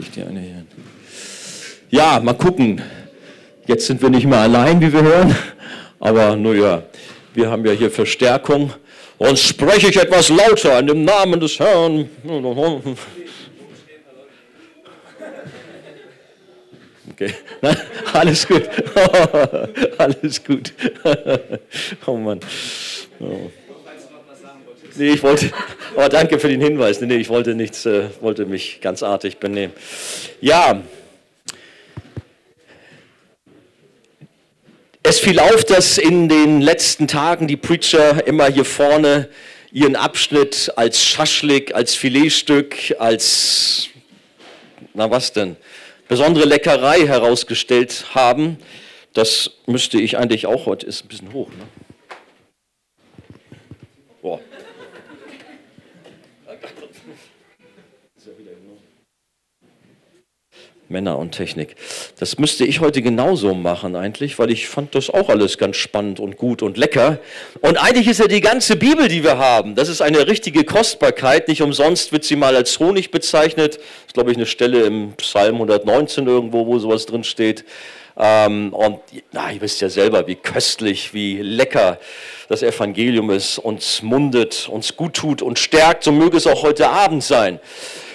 stecke ich die eine hier. Ja, mal gucken. Jetzt sind wir nicht mehr allein, wie wir hören. Aber nur ja, wir haben ja hier Verstärkung. Und spreche ich etwas lauter in dem Namen des Herrn. Okay. Nein, alles gut. alles gut. oh Mann. Oh. Nee, ich wollte, aber danke für den Hinweis. Nee, ich wollte nichts, äh, wollte mich ganz artig benehmen. Ja, es fiel auf, dass in den letzten Tagen die Preacher immer hier vorne ihren Abschnitt als Schaschlik, als Filetstück, als, na was denn, besondere Leckerei herausgestellt haben. Das müsste ich eigentlich auch heute, ist ein bisschen hoch. Ne? Männer und Technik. Das müsste ich heute genauso machen eigentlich, weil ich fand das auch alles ganz spannend und gut und lecker. Und eigentlich ist ja die ganze Bibel, die wir haben, das ist eine richtige Kostbarkeit. Nicht umsonst wird sie mal als Honig bezeichnet. Das ist, glaube ich, eine Stelle im Psalm 119 irgendwo, wo sowas drin steht. Ähm, und na, ihr wisst ja selber, wie köstlich, wie lecker das Evangelium ist, uns mundet, uns gut tut und stärkt. So möge es auch heute Abend sein.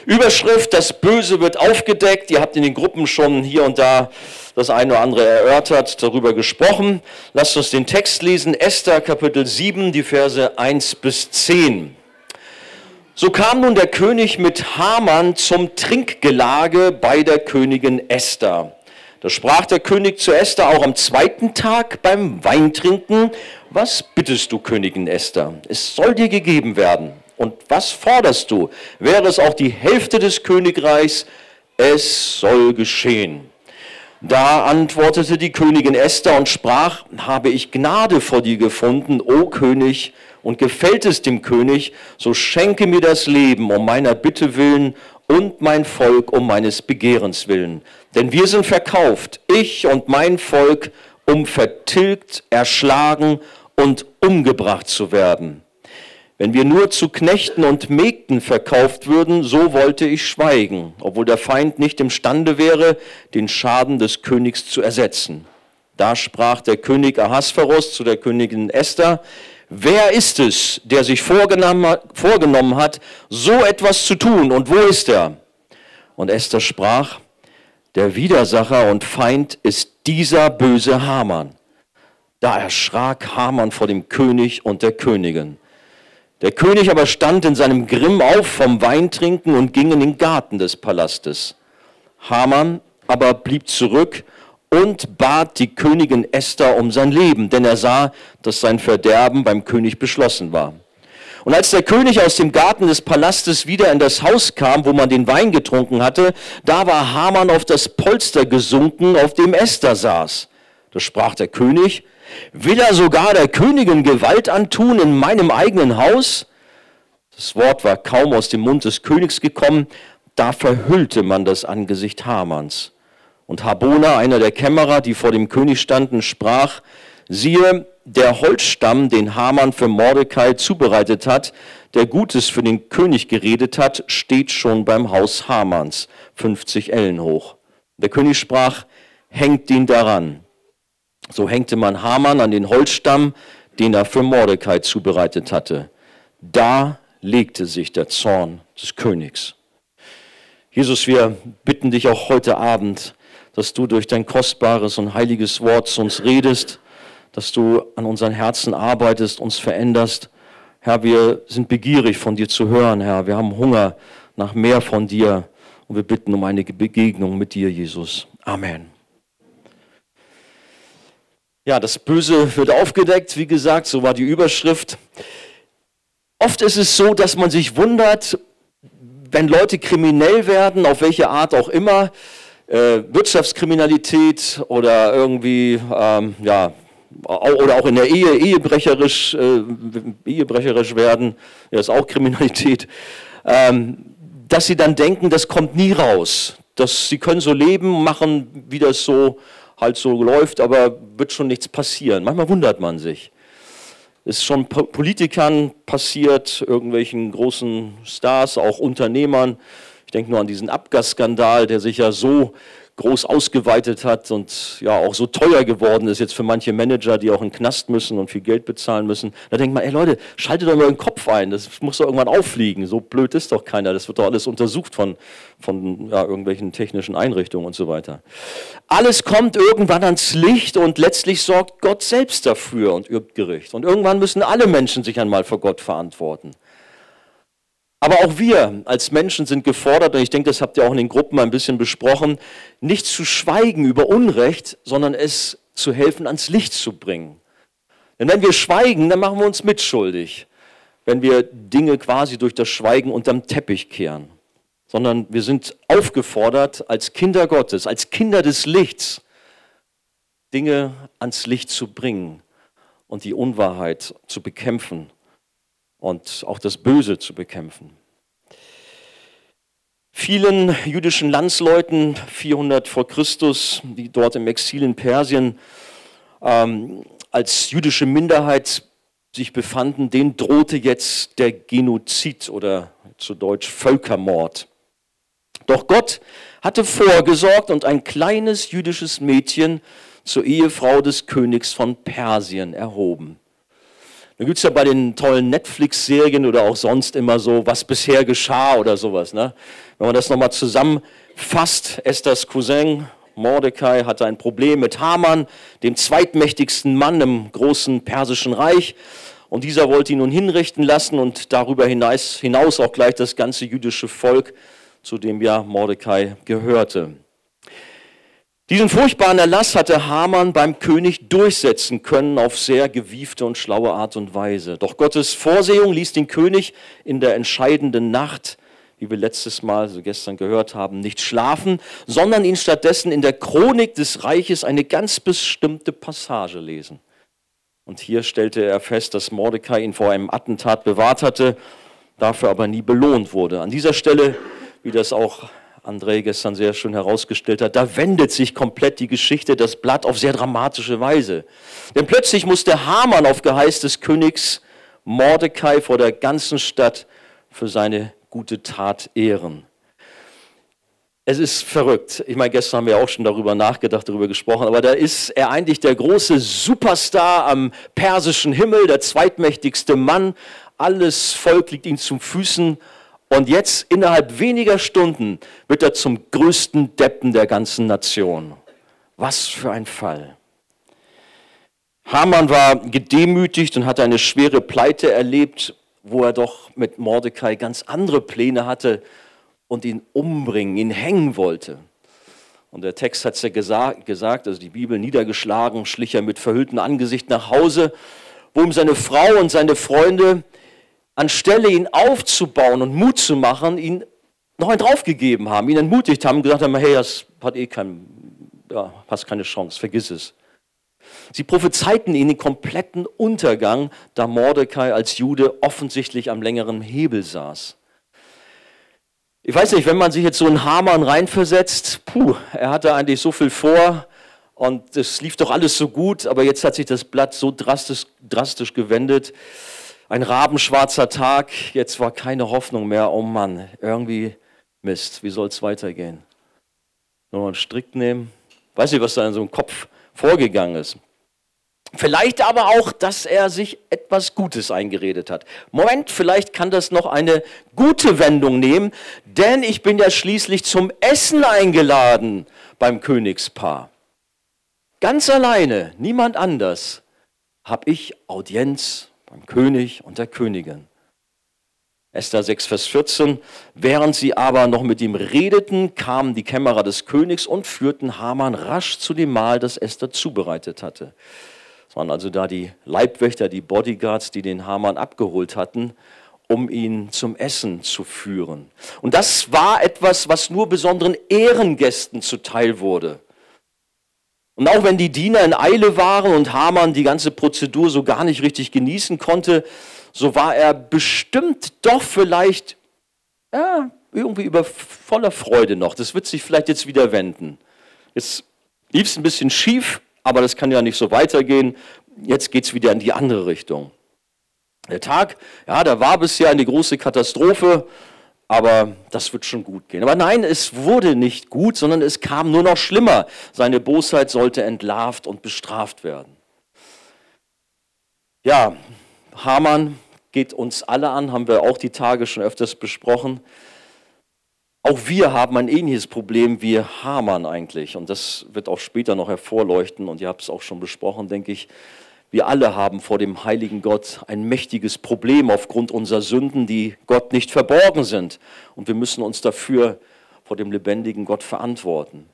Überschrift, das Böse wird aufgedeckt. Ihr habt in den Gruppen schon hier und da das eine oder andere erörtert, darüber gesprochen. Lasst uns den Text lesen. Esther Kapitel 7, die Verse 1 bis 10. So kam nun der König mit Haman zum Trinkgelage bei der Königin Esther. Da sprach der König zu Esther auch am zweiten Tag beim Weintrinken, was bittest du, Königin Esther? Es soll dir gegeben werden. Und was forderst du? Wäre es auch die Hälfte des Königreichs? Es soll geschehen. Da antwortete die Königin Esther und sprach, habe ich Gnade vor dir gefunden, o König, und gefällt es dem König, so schenke mir das Leben um meiner Bitte willen und mein Volk um meines Begehrens willen. Denn wir sind verkauft, ich und mein Volk, um vertilgt, erschlagen und umgebracht zu werden. Wenn wir nur zu Knechten und Mägden verkauft würden, so wollte ich schweigen, obwohl der Feind nicht imstande wäre, den Schaden des Königs zu ersetzen. Da sprach der König Ahasverus zu der Königin Esther, wer ist es, der sich vorgenommen hat, so etwas zu tun und wo ist er? Und Esther sprach, der Widersacher und Feind ist dieser böse Haman. Da erschrak Haman vor dem König und der Königin. Der König aber stand in seinem Grimm auf vom Weintrinken und ging in den Garten des Palastes. Haman aber blieb zurück und bat die Königin Esther um sein Leben, denn er sah, dass sein Verderben beim König beschlossen war. Und als der König aus dem Garten des Palastes wieder in das Haus kam, wo man den Wein getrunken hatte, da war Haman auf das Polster gesunken, auf dem Esther saß. Da sprach der König, Will er sogar der Königin Gewalt antun in meinem eigenen Haus? Das Wort war kaum aus dem Mund des Königs gekommen, da verhüllte man das Angesicht Hamans. Und Habona, einer der Kämmerer, die vor dem König standen, sprach, siehe, der Holzstamm, den Haman für Mordecai zubereitet hat, der Gutes für den König geredet hat, steht schon beim Haus Hamans, 50 Ellen hoch. Der König sprach, hängt ihn daran. So hängte man Haman an den Holzstamm, den er für Mordecai zubereitet hatte. Da legte sich der Zorn des Königs. Jesus, wir bitten dich auch heute Abend, dass du durch dein kostbares und heiliges Wort zu uns redest, dass du an unseren Herzen arbeitest, uns veränderst. Herr, wir sind begierig von dir zu hören, Herr. Wir haben Hunger nach mehr von dir und wir bitten um eine Begegnung mit dir, Jesus. Amen. Ja, das Böse wird aufgedeckt, wie gesagt, so war die Überschrift. Oft ist es so, dass man sich wundert, wenn Leute kriminell werden, auf welche Art auch immer, äh, Wirtschaftskriminalität oder irgendwie, ähm, ja, oder auch in der Ehe ehebrecherisch, äh, ehebrecherisch werden, ja, ist auch Kriminalität, ähm, dass sie dann denken, das kommt nie raus, dass sie können so leben, machen, wie das so halt so läuft, aber wird schon nichts passieren. Manchmal wundert man sich. Ist schon Politikern passiert, irgendwelchen großen Stars, auch Unternehmern. Ich denke nur an diesen Abgasskandal, der sich ja so groß ausgeweitet hat und ja auch so teuer geworden ist jetzt für manche Manager, die auch in den Knast müssen und viel Geld bezahlen müssen. Da denkt man, ey Leute, schaltet doch mal den Kopf ein, das muss doch irgendwann auffliegen. So blöd ist doch keiner, das wird doch alles untersucht von, von ja, irgendwelchen technischen Einrichtungen und so weiter. Alles kommt irgendwann ans Licht und letztlich sorgt Gott selbst dafür und übt Gericht. Und irgendwann müssen alle Menschen sich einmal vor Gott verantworten. Aber auch wir als Menschen sind gefordert, und ich denke, das habt ihr auch in den Gruppen ein bisschen besprochen, nicht zu schweigen über Unrecht, sondern es zu helfen, ans Licht zu bringen. Denn wenn wir schweigen, dann machen wir uns mitschuldig, wenn wir Dinge quasi durch das Schweigen unterm Teppich kehren. Sondern wir sind aufgefordert, als Kinder Gottes, als Kinder des Lichts, Dinge ans Licht zu bringen und die Unwahrheit zu bekämpfen und auch das Böse zu bekämpfen. Vielen jüdischen Landsleuten, 400 vor Christus, die dort im Exil in Persien ähm, als jüdische Minderheit sich befanden, denen drohte jetzt der Genozid oder zu Deutsch Völkermord. Doch Gott hatte vorgesorgt und ein kleines jüdisches Mädchen zur Ehefrau des Königs von Persien erhoben. Da gibt es ja bei den tollen Netflix-Serien oder auch sonst immer so, was bisher geschah oder sowas. Ne? Wenn man das nochmal zusammenfasst, Esthers Cousin Mordecai hatte ein Problem mit Haman, dem zweitmächtigsten Mann im großen persischen Reich. Und dieser wollte ihn nun hinrichten lassen und darüber hinaus, hinaus auch gleich das ganze jüdische Volk, zu dem ja Mordecai gehörte. Diesen furchtbaren Erlass hatte Haman beim König durchsetzen können auf sehr gewiefte und schlaue Art und Weise. Doch Gottes Vorsehung ließ den König in der entscheidenden Nacht, wie wir letztes Mal, so gestern gehört haben, nicht schlafen, sondern ihn stattdessen in der Chronik des Reiches eine ganz bestimmte Passage lesen. Und hier stellte er fest, dass Mordecai ihn vor einem Attentat bewahrt hatte, dafür aber nie belohnt wurde. An dieser Stelle, wie das auch André gestern sehr schön herausgestellt hat, da wendet sich komplett die Geschichte, das Blatt auf sehr dramatische Weise. Denn plötzlich muss der Hamann auf Geheiß des Königs Mordecai vor der ganzen Stadt für seine gute Tat ehren. Es ist verrückt. Ich meine, gestern haben wir auch schon darüber nachgedacht, darüber gesprochen, aber da ist er eigentlich der große Superstar am persischen Himmel, der zweitmächtigste Mann. Alles Volk liegt ihm zum Füßen und jetzt innerhalb weniger Stunden wird er zum größten Deppen der ganzen Nation. Was für ein Fall. Haman war gedemütigt und hatte eine schwere Pleite erlebt, wo er doch mit Mordecai ganz andere Pläne hatte und ihn umbringen, ihn hängen wollte. Und der Text hat es ja gesagt, also die Bibel niedergeschlagen, schlich er mit verhülltem Angesicht nach Hause, wo ihm seine Frau und seine Freunde anstelle ihn aufzubauen und Mut zu machen, ihn noch einen draufgegeben haben, ihn entmutigt haben, gesagt haben, hey, das hat eh kein, ja, hast keine Chance, vergiss es. Sie prophezeiten ihnen den kompletten Untergang, da Mordecai als Jude offensichtlich am längeren Hebel saß. Ich weiß nicht, wenn man sich jetzt so einen Hamann reinversetzt, puh, er hatte eigentlich so viel vor und es lief doch alles so gut, aber jetzt hat sich das Blatt so drastisch, drastisch gewendet ein rabenschwarzer Tag, jetzt war keine Hoffnung mehr, oh Mann, irgendwie Mist, wie soll es weitergehen? Nur einen Strick nehmen, weiß nicht, was da in so einem Kopf vorgegangen ist. Vielleicht aber auch, dass er sich etwas Gutes eingeredet hat. Moment, vielleicht kann das noch eine gute Wendung nehmen, denn ich bin ja schließlich zum Essen eingeladen beim Königspaar. Ganz alleine, niemand anders, habe ich Audienz beim König und der Königin. Esther 6, Vers 14. Während sie aber noch mit ihm redeten, kamen die Kämmerer des Königs und führten Haman rasch zu dem Mahl, das Esther zubereitet hatte. Es waren also da die Leibwächter, die Bodyguards, die den Haman abgeholt hatten, um ihn zum Essen zu führen. Und das war etwas, was nur besonderen Ehrengästen zuteil wurde. Und auch wenn die Diener in Eile waren und Haman die ganze Prozedur so gar nicht richtig genießen konnte, so war er bestimmt doch vielleicht ja, irgendwie über voller Freude noch. Das wird sich vielleicht jetzt wieder wenden. Jetzt lief es ein bisschen schief, aber das kann ja nicht so weitergehen. Jetzt geht es wieder in die andere Richtung. Der Tag, ja, da war bisher eine große Katastrophe. Aber das wird schon gut gehen. Aber nein, es wurde nicht gut, sondern es kam nur noch schlimmer. Seine Bosheit sollte entlarvt und bestraft werden. Ja, Hamann geht uns alle an, haben wir auch die Tage schon öfters besprochen. Auch wir haben ein ähnliches Problem wie Hamann eigentlich. Und das wird auch später noch hervorleuchten. Und ihr habt es auch schon besprochen, denke ich. Wir alle haben vor dem heiligen Gott ein mächtiges Problem aufgrund unserer Sünden, die Gott nicht verborgen sind. Und wir müssen uns dafür vor dem lebendigen Gott verantworten.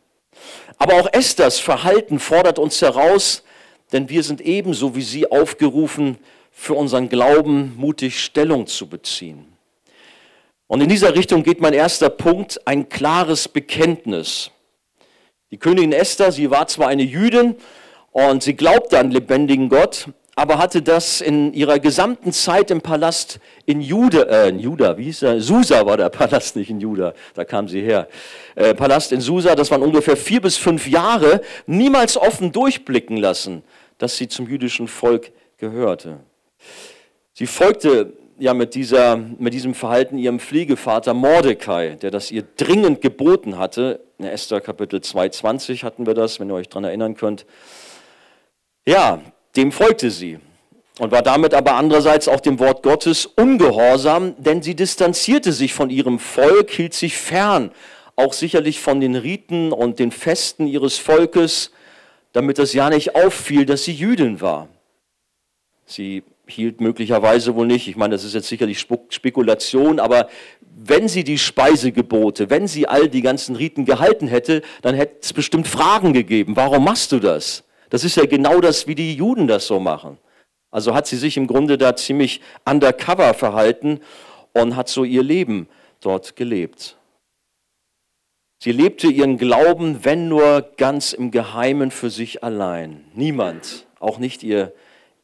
Aber auch Esthers Verhalten fordert uns heraus, denn wir sind ebenso wie sie aufgerufen, für unseren Glauben mutig Stellung zu beziehen. Und in dieser Richtung geht mein erster Punkt, ein klares Bekenntnis. Die Königin Esther, sie war zwar eine Jüdin, und sie glaubte an lebendigen Gott, aber hatte das in ihrer gesamten Zeit im Palast in Juda, äh, in Juda, wie hieß er? Susa war der Palast, nicht in Juda, da kam sie her. Äh, Palast in Susa, das waren ungefähr vier bis fünf Jahre, niemals offen durchblicken lassen, dass sie zum jüdischen Volk gehörte. Sie folgte ja mit, dieser, mit diesem Verhalten ihrem Pflegevater Mordecai, der das ihr dringend geboten hatte. In Esther Kapitel 2,20 hatten wir das, wenn ihr euch daran erinnern könnt. Ja, dem folgte sie und war damit aber andererseits auch dem Wort Gottes ungehorsam, denn sie distanzierte sich von ihrem Volk, hielt sich fern, auch sicherlich von den Riten und den Festen ihres Volkes, damit es ja nicht auffiel, dass sie Jüdin war. Sie hielt möglicherweise wohl nicht, ich meine, das ist jetzt sicherlich Spekulation, aber wenn sie die Speisegebote, wenn sie all die ganzen Riten gehalten hätte, dann hätte es bestimmt Fragen gegeben. Warum machst du das? Das ist ja genau das, wie die Juden das so machen. Also hat sie sich im Grunde da ziemlich undercover verhalten und hat so ihr Leben dort gelebt. Sie lebte ihren Glauben, wenn nur ganz im Geheimen für sich allein. Niemand, auch nicht ihr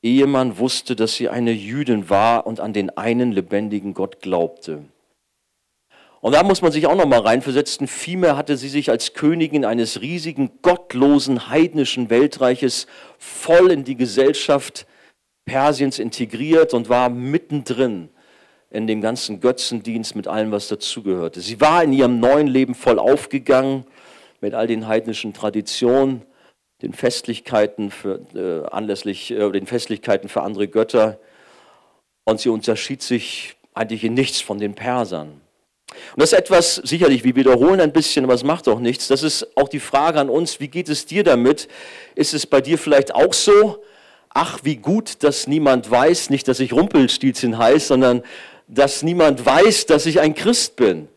Ehemann, wusste, dass sie eine Jüdin war und an den einen lebendigen Gott glaubte. Und da muss man sich auch noch mal reinversetzen. Vielmehr hatte sie sich als Königin eines riesigen, gottlosen, heidnischen Weltreiches voll in die Gesellschaft Persiens integriert und war mittendrin in dem ganzen Götzendienst mit allem, was dazugehörte. Sie war in ihrem neuen Leben voll aufgegangen mit all den heidnischen Traditionen, den Festlichkeiten für, äh, anlässlich äh, den Festlichkeiten für andere Götter. Und sie unterschied sich eigentlich in nichts von den Persern. Und das ist etwas, sicherlich, wir wiederholen ein bisschen, aber es macht auch nichts. Das ist auch die Frage an uns, wie geht es dir damit? Ist es bei dir vielleicht auch so? Ach, wie gut, dass niemand weiß, nicht, dass ich Rumpelstilzchen heiße, sondern dass niemand weiß, dass ich ein Christ bin.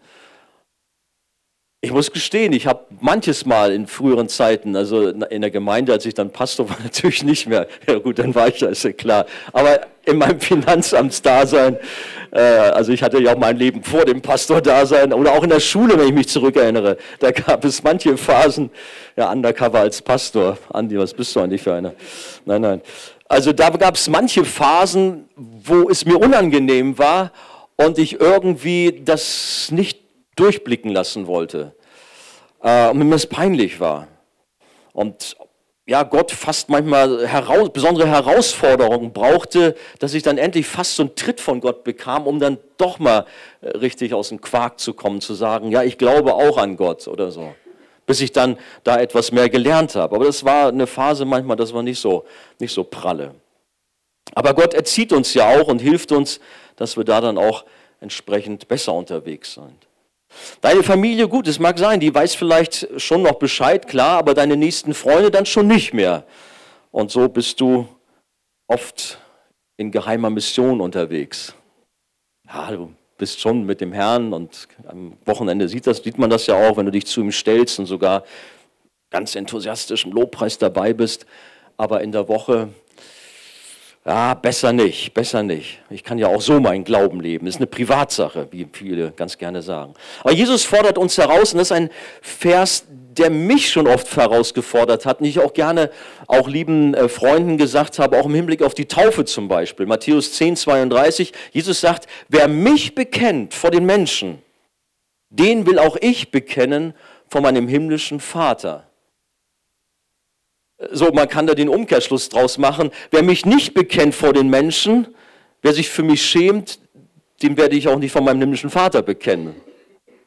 Ich muss gestehen, ich habe manches Mal in früheren Zeiten, also in der Gemeinde, als ich dann Pastor war, natürlich nicht mehr. Ja gut, dann war ich ja, ist ja klar. Aber in meinem Finanzamtsdasein, also ich hatte ja auch mein Leben vor dem Pastordasein oder auch in der Schule, wenn ich mich zurückerinnere, da gab es manche Phasen, ja, undercover als Pastor. Andi, was bist du eigentlich für einer? Nein, nein. Also da gab es manche Phasen, wo es mir unangenehm war und ich irgendwie das nicht durchblicken lassen wollte äh, und mir das peinlich war. Und ja, Gott fast manchmal heraus, besondere Herausforderungen brauchte, dass ich dann endlich fast so einen Tritt von Gott bekam, um dann doch mal äh, richtig aus dem Quark zu kommen, zu sagen, ja, ich glaube auch an Gott oder so. Bis ich dann da etwas mehr gelernt habe. Aber das war eine Phase manchmal, das war nicht so, nicht so pralle. Aber Gott erzieht uns ja auch und hilft uns, dass wir da dann auch entsprechend besser unterwegs sind. Deine Familie, gut, es mag sein, die weiß vielleicht schon noch Bescheid, klar, aber deine nächsten Freunde dann schon nicht mehr. Und so bist du oft in geheimer Mission unterwegs. Ja, du bist schon mit dem Herrn und am Wochenende sieht, das, sieht man das ja auch, wenn du dich zu ihm stellst und sogar ganz enthusiastisch im Lobpreis dabei bist. Aber in der Woche ja, besser nicht, besser nicht. Ich kann ja auch so meinen Glauben leben. Das ist eine Privatsache, wie viele ganz gerne sagen. Aber Jesus fordert uns heraus, und das ist ein Vers, der mich schon oft herausgefordert hat, und ich auch gerne auch lieben äh, Freunden gesagt habe, auch im Hinblick auf die Taufe zum Beispiel. Matthäus 10, 32, Jesus sagt, wer mich bekennt vor den Menschen, den will auch ich bekennen vor meinem himmlischen Vater. So, man kann da den Umkehrschluss draus machen. Wer mich nicht bekennt vor den Menschen, wer sich für mich schämt, den werde ich auch nicht von meinem himmlischen Vater bekennen.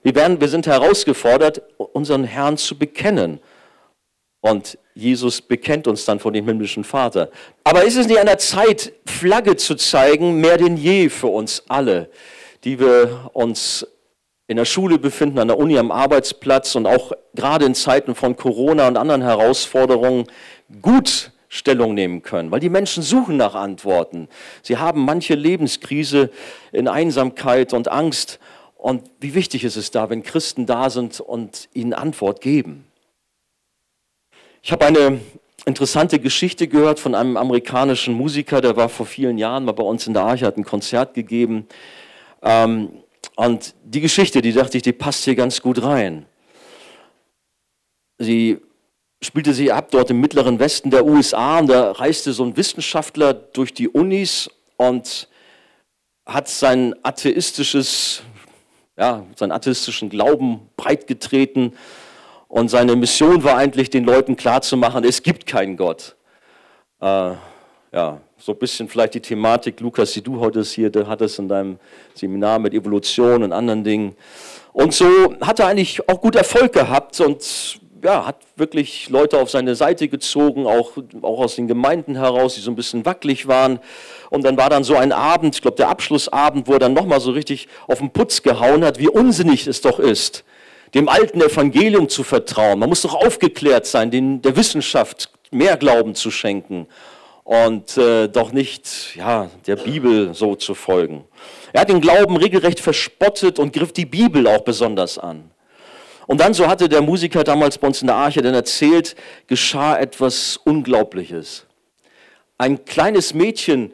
Wir, werden, wir sind herausgefordert, unseren Herrn zu bekennen. Und Jesus bekennt uns dann von dem himmlischen Vater. Aber ist es nicht an der Zeit, Flagge zu zeigen, mehr denn je für uns alle, die wir uns in der Schule befinden, an der Uni, am Arbeitsplatz und auch gerade in Zeiten von Corona und anderen Herausforderungen gut Stellung nehmen können, weil die Menschen suchen nach Antworten. Sie haben manche Lebenskrise in Einsamkeit und Angst. Und wie wichtig ist es da, wenn Christen da sind und ihnen Antwort geben? Ich habe eine interessante Geschichte gehört von einem amerikanischen Musiker, der war vor vielen Jahren mal bei uns in der Arche, hat ein Konzert gegeben. Ähm, und die Geschichte, die dachte ich, die passt hier ganz gut rein. Sie spielte sie ab dort im mittleren Westen der USA und da reiste so ein Wissenschaftler durch die Unis und hat sein atheistisches, ja, seinen atheistischen Glauben breitgetreten und seine Mission war eigentlich, den Leuten klarzumachen, es gibt keinen Gott. Äh, ja, so ein bisschen vielleicht die Thematik, Lukas, die du heute hier hattest in deinem Seminar mit Evolution und anderen Dingen. Und so hat er eigentlich auch gut Erfolg gehabt und ja, hat wirklich Leute auf seine Seite gezogen, auch, auch aus den Gemeinden heraus, die so ein bisschen wackelig waren. Und dann war dann so ein Abend, ich glaube der Abschlussabend, wo er dann nochmal so richtig auf den Putz gehauen hat, wie unsinnig es doch ist, dem alten Evangelium zu vertrauen. Man muss doch aufgeklärt sein, den, der Wissenschaft mehr Glauben zu schenken und äh, doch nicht ja, der Bibel so zu folgen. Er hat den Glauben regelrecht verspottet und griff die Bibel auch besonders an. Und dann, so hatte der Musiker damals bei uns in der Arche dann erzählt, geschah etwas Unglaubliches. Ein kleines Mädchen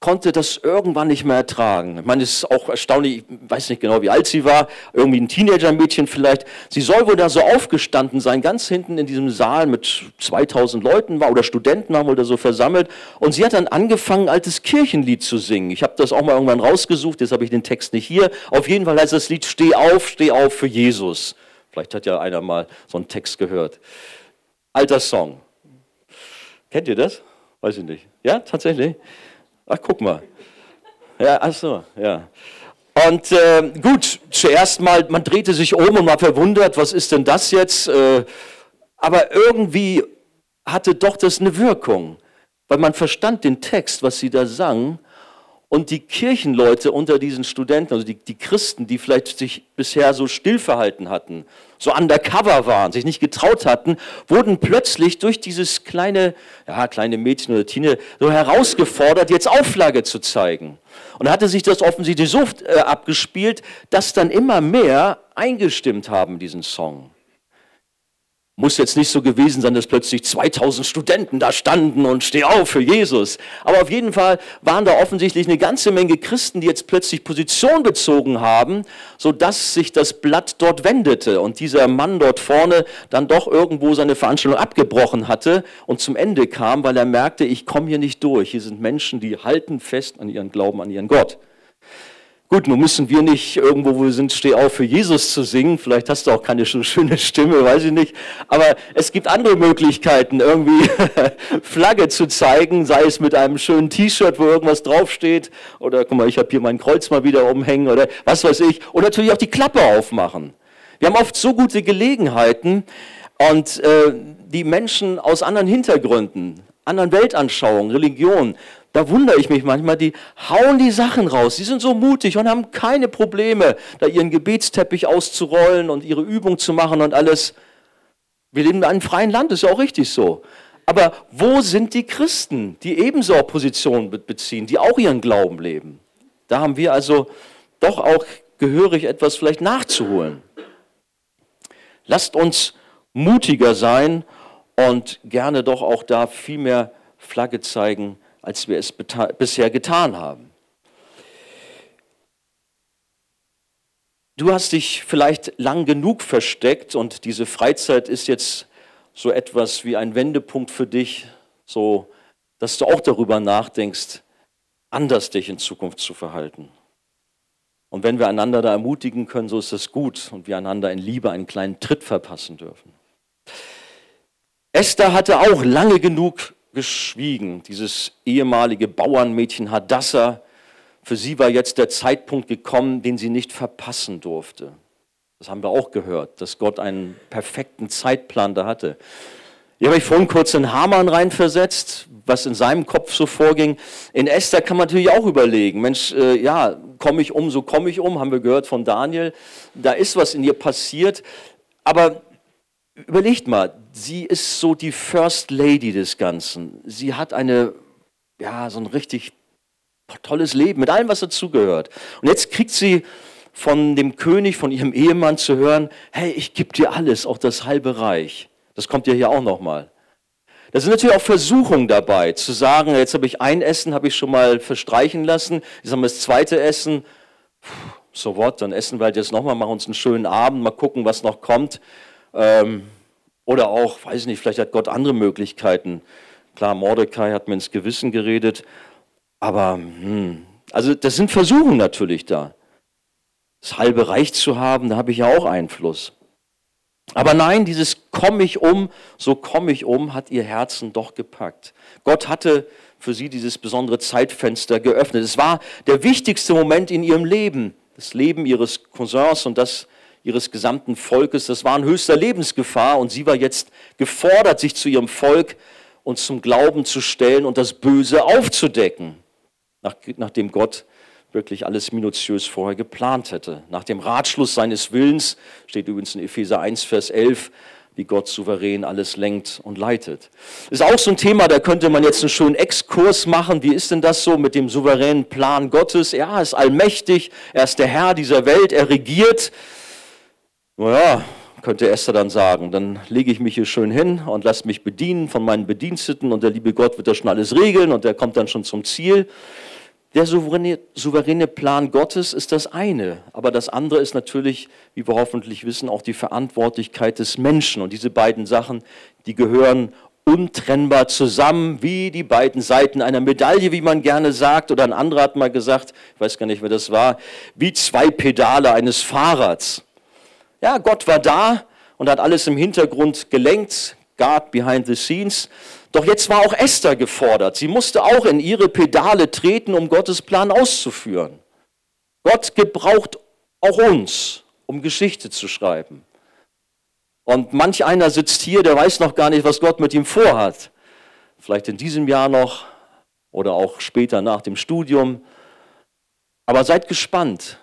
konnte das irgendwann nicht mehr ertragen. Ich meine, es ist auch erstaunlich, ich weiß nicht genau, wie alt sie war, irgendwie ein Teenager-Mädchen vielleicht. Sie soll wohl da so aufgestanden sein, ganz hinten in diesem Saal mit 2000 Leuten war oder Studenten haben wohl da so versammelt. Und sie hat dann angefangen, altes Kirchenlied zu singen. Ich habe das auch mal irgendwann rausgesucht, jetzt habe ich den Text nicht hier. Auf jeden Fall heißt das Lied Steh auf, steh auf für Jesus. Vielleicht hat ja einer mal so einen Text gehört. Alter Song. Kennt ihr das? Weiß ich nicht. Ja, tatsächlich? Ach, guck mal. Ja, ach so, ja. Und äh, gut, zuerst mal, man drehte sich um und war verwundert, was ist denn das jetzt? Äh, aber irgendwie hatte doch das eine Wirkung, weil man verstand den Text, was sie da sang und die Kirchenleute unter diesen Studenten, also die, die Christen, die vielleicht sich bisher so still verhalten hatten, so undercover waren, sich nicht getraut hatten, wurden plötzlich durch dieses kleine, ja, kleine Mädchen oder Tine so herausgefordert, jetzt Auflage zu zeigen. Und hatte sich das offensichtlich so äh, abgespielt, dass dann immer mehr eingestimmt haben, diesen Song. Muss jetzt nicht so gewesen sein, dass plötzlich 2000 Studenten da standen und steh auf für Jesus. Aber auf jeden Fall waren da offensichtlich eine ganze Menge Christen, die jetzt plötzlich Position bezogen haben, sodass sich das Blatt dort wendete und dieser Mann dort vorne dann doch irgendwo seine Veranstaltung abgebrochen hatte und zum Ende kam, weil er merkte, ich komme hier nicht durch. Hier sind Menschen, die halten fest an ihren Glauben, an ihren Gott. Gut, nun müssen wir nicht irgendwo, wo wir sind, steh auf für Jesus zu singen. Vielleicht hast du auch keine so schöne Stimme, weiß ich nicht. Aber es gibt andere Möglichkeiten, irgendwie Flagge zu zeigen, sei es mit einem schönen T-Shirt, wo irgendwas draufsteht. Oder guck mal, ich habe hier mein Kreuz mal wieder umhängen oder was weiß ich. Und natürlich auch die Klappe aufmachen. Wir haben oft so gute Gelegenheiten und äh, die Menschen aus anderen Hintergründen, anderen Weltanschauungen, Religionen, da wundere ich mich manchmal, die hauen die Sachen raus. Die sind so mutig und haben keine Probleme, da ihren Gebetsteppich auszurollen und ihre Übung zu machen und alles. Wir leben in einem freien Land, ist ja auch richtig so. Aber wo sind die Christen, die ebenso Opposition beziehen, die auch ihren Glauben leben? Da haben wir also doch auch gehörig etwas vielleicht nachzuholen. Lasst uns mutiger sein und gerne doch auch da viel mehr Flagge zeigen, als wir es bisher getan haben. Du hast dich vielleicht lang genug versteckt und diese Freizeit ist jetzt so etwas wie ein Wendepunkt für dich, so dass du auch darüber nachdenkst, anders dich in Zukunft zu verhalten. Und wenn wir einander da ermutigen können, so ist das gut und wir einander in Liebe einen kleinen Tritt verpassen dürfen. Esther hatte auch lange genug geschwiegen. Dieses ehemalige Bauernmädchen Hadassah, Für sie war jetzt der Zeitpunkt gekommen, den sie nicht verpassen durfte. Das haben wir auch gehört, dass Gott einen perfekten Zeitplan da hatte. Ich habe mich vorhin kurz in Haman reinversetzt, was in seinem Kopf so vorging. In Esther kann man natürlich auch überlegen, Mensch, äh, ja, komme ich um, so komme ich um, haben wir gehört von Daniel. Da ist was in ihr passiert. Aber überlegt mal, sie ist so die First Lady des Ganzen. Sie hat eine, ja, so ein richtig tolles Leben mit allem, was dazugehört. Und jetzt kriegt sie von dem König, von ihrem Ehemann zu hören, hey, ich gebe dir alles, auch das halbe Reich. Das kommt ja hier auch nochmal. Da sind natürlich auch Versuchungen dabei, zu sagen, jetzt habe ich ein Essen, habe ich schon mal verstreichen lassen, jetzt haben wir das zweite Essen, so what, dann essen wir halt jetzt nochmal, machen uns einen schönen Abend, mal gucken, was noch kommt. Ähm, oder auch, weiß ich nicht, vielleicht hat Gott andere Möglichkeiten. Klar, Mordecai hat mir ins Gewissen geredet, aber hm, also das sind Versuchungen natürlich da. Das halbe Reich zu haben, da habe ich ja auch Einfluss. Aber nein, dieses komm ich um, so komme ich um, hat ihr Herzen doch gepackt. Gott hatte für sie dieses besondere Zeitfenster geöffnet. Es war der wichtigste Moment in ihrem Leben. Das Leben ihres Cousins und das ihres gesamten Volkes, das war in höchster Lebensgefahr und sie war jetzt gefordert, sich zu ihrem Volk und zum Glauben zu stellen und das Böse aufzudecken, nachdem Gott wirklich alles minutiös vorher geplant hätte. Nach dem Ratschluss seines Willens, steht übrigens in Epheser 1, Vers 11, wie Gott souverän alles lenkt und leitet. Ist auch so ein Thema, da könnte man jetzt einen schönen Exkurs machen. Wie ist denn das so mit dem souveränen Plan Gottes? Er ist allmächtig, er ist der Herr dieser Welt, er regiert. Naja, könnte Esther dann sagen, dann lege ich mich hier schön hin und lasse mich bedienen von meinen Bediensteten und der liebe Gott wird das schon alles regeln und der kommt dann schon zum Ziel. Der souveräne, souveräne Plan Gottes ist das eine, aber das andere ist natürlich, wie wir hoffentlich wissen, auch die Verantwortlichkeit des Menschen. Und diese beiden Sachen, die gehören untrennbar zusammen, wie die beiden Seiten einer Medaille, wie man gerne sagt. Oder ein anderer hat mal gesagt, ich weiß gar nicht, wer das war, wie zwei Pedale eines Fahrrads. Ja, Gott war da und hat alles im Hintergrund gelenkt, God behind the scenes. Doch jetzt war auch Esther gefordert. Sie musste auch in ihre Pedale treten, um Gottes Plan auszuführen. Gott gebraucht auch uns, um Geschichte zu schreiben. Und manch einer sitzt hier, der weiß noch gar nicht, was Gott mit ihm vorhat. Vielleicht in diesem Jahr noch oder auch später nach dem Studium. Aber seid gespannt.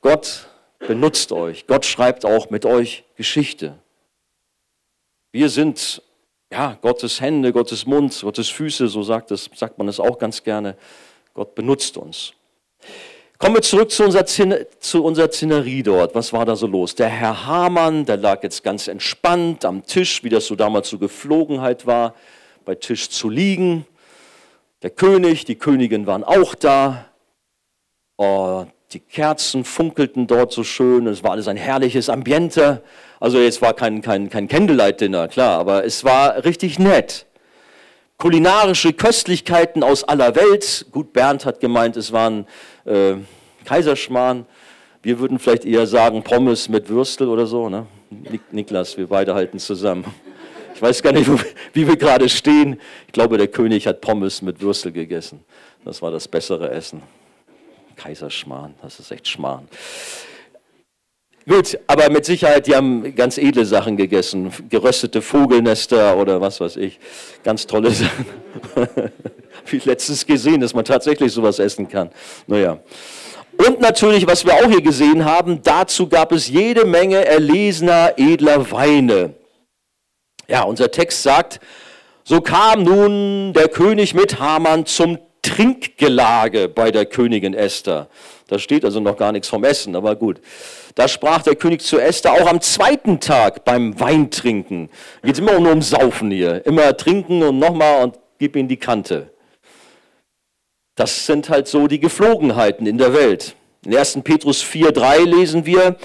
Gott benutzt euch. Gott schreibt auch mit euch Geschichte. Wir sind ja, Gottes Hände, Gottes Mund, Gottes Füße, so sagt, es, sagt man es auch ganz gerne. Gott benutzt uns. Kommen wir zurück zu unserer, zu unserer Szenerie dort. Was war da so los? Der Herr Hamann, der lag jetzt ganz entspannt am Tisch, wie das so damals so Geflogenheit war, bei Tisch zu liegen. Der König, die Königin waren auch da. Oh, die Kerzen funkelten dort so schön. Es war alles ein herrliches Ambiente. Also jetzt war kein, kein, kein Candlelight-Dinner, klar, aber es war richtig nett. Kulinarische Köstlichkeiten aus aller Welt. Gut, Bernd hat gemeint, es waren äh, Kaiserschmarrn. Wir würden vielleicht eher sagen Pommes mit Würstel oder so. Ne? Niklas, wir beide halten zusammen. Ich weiß gar nicht, wie wir gerade stehen. Ich glaube, der König hat Pommes mit Würstel gegessen. Das war das bessere Essen. Kaiserschmarrn, das ist echt Schmarrn. Gut, aber mit Sicherheit, die haben ganz edle Sachen gegessen. Geröstete Vogelnester oder was weiß ich. Ganz tolle Sachen. Wie letztens gesehen, dass man tatsächlich sowas essen kann. Naja. Und natürlich, was wir auch hier gesehen haben, dazu gab es jede Menge erlesener, edler Weine. Ja, unser Text sagt, so kam nun der König mit Haman zum Trinkgelage bei der Königin Esther. Da steht also noch gar nichts vom Essen, aber gut. Da sprach der König zu Esther auch am zweiten Tag beim Weintrinken. Geht immer nur um Saufen hier. Immer trinken und nochmal und gib ihm die Kante. Das sind halt so die Geflogenheiten in der Welt. In 1. Petrus 4,3 lesen wir,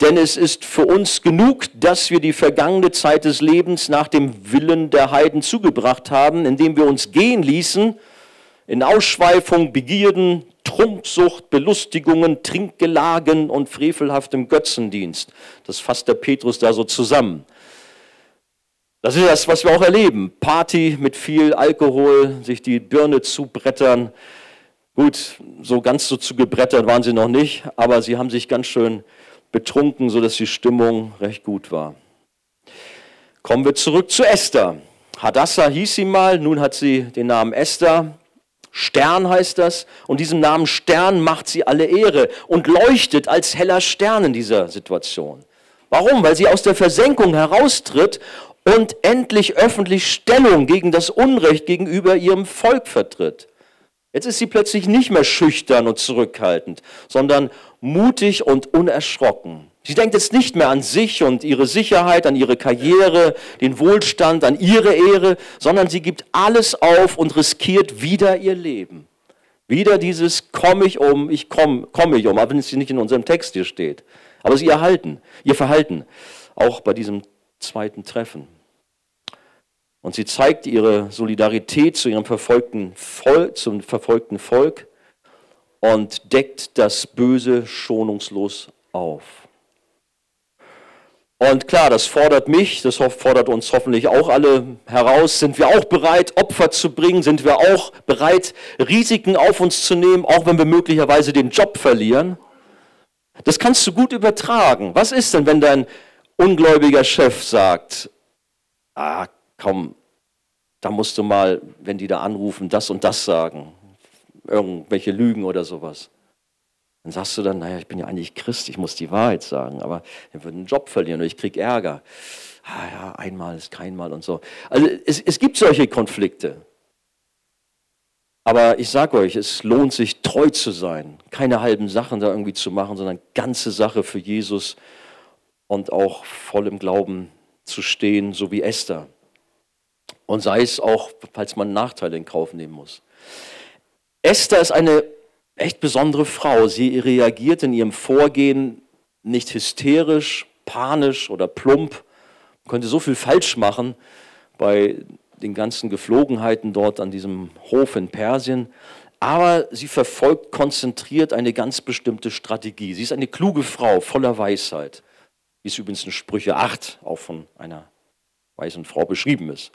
denn es ist für uns genug, dass wir die vergangene Zeit des Lebens nach dem Willen der Heiden zugebracht haben, indem wir uns gehen ließen in Ausschweifung, Begierden, Trumpsucht, Belustigungen, Trinkgelagen und frevelhaftem Götzendienst. Das fasst der Petrus da so zusammen. Das ist das, was wir auch erleben. Party mit viel Alkohol, sich die Birne zubrettern. Gut, so ganz so zugebrettert waren sie noch nicht, aber sie haben sich ganz schön betrunken, sodass die Stimmung recht gut war. Kommen wir zurück zu Esther. Hadassah hieß sie mal, nun hat sie den Namen Esther. Stern heißt das. Und diesem Namen Stern macht sie alle Ehre und leuchtet als heller Stern in dieser Situation. Warum? Weil sie aus der Versenkung heraustritt und endlich öffentlich Stellung gegen das Unrecht gegenüber ihrem Volk vertritt. Jetzt ist sie plötzlich nicht mehr schüchtern und zurückhaltend, sondern mutig und unerschrocken. Sie denkt jetzt nicht mehr an sich und ihre Sicherheit, an ihre Karriere, den Wohlstand, an ihre Ehre, sondern sie gibt alles auf und riskiert wieder ihr Leben. Wieder dieses komme ich um, ich komme komm ich um, auch wenn es nicht in unserem Text hier steht. Aber sie erhalten, ihr Verhalten, auch bei diesem zweiten Treffen. Und sie zeigt ihre Solidarität zu ihrem verfolgten Volk, zum verfolgten Volk und deckt das Böse schonungslos auf. Und klar, das fordert mich, das fordert uns hoffentlich auch alle heraus. Sind wir auch bereit, Opfer zu bringen? Sind wir auch bereit, Risiken auf uns zu nehmen, auch wenn wir möglicherweise den Job verlieren? Das kannst du gut übertragen. Was ist denn, wenn dein ungläubiger Chef sagt, ah, komm, da musst du mal, wenn die da anrufen, das und das sagen. Irgendwelche Lügen oder sowas. Dann sagst du dann, naja, ich bin ja eigentlich Christ, ich muss die Wahrheit sagen, aber ich würde einen Job verlieren oder ich kriege Ärger. Ah ja, einmal ist kein Mal und so. Also es, es gibt solche Konflikte. Aber ich sage euch, es lohnt sich, treu zu sein, keine halben Sachen da irgendwie zu machen, sondern ganze Sache für Jesus und auch voll im Glauben zu stehen, so wie Esther. Und sei es auch, falls man Nachteile in Kauf nehmen muss. Esther ist eine echt besondere Frau. Sie reagiert in ihrem Vorgehen nicht hysterisch, panisch oder plump. Man könnte so viel falsch machen bei den ganzen Geflogenheiten dort an diesem Hof in Persien. Aber sie verfolgt konzentriert eine ganz bestimmte Strategie. Sie ist eine kluge Frau voller Weisheit. Wie es übrigens in Sprüche 8 auch von einer weisen Frau beschrieben ist.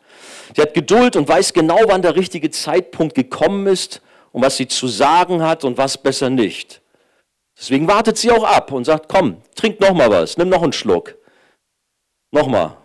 Sie hat Geduld und weiß genau, wann der richtige Zeitpunkt gekommen ist und was sie zu sagen hat und was besser nicht. Deswegen wartet sie auch ab und sagt, komm, trink noch mal was, nimm noch einen Schluck. Nochmal.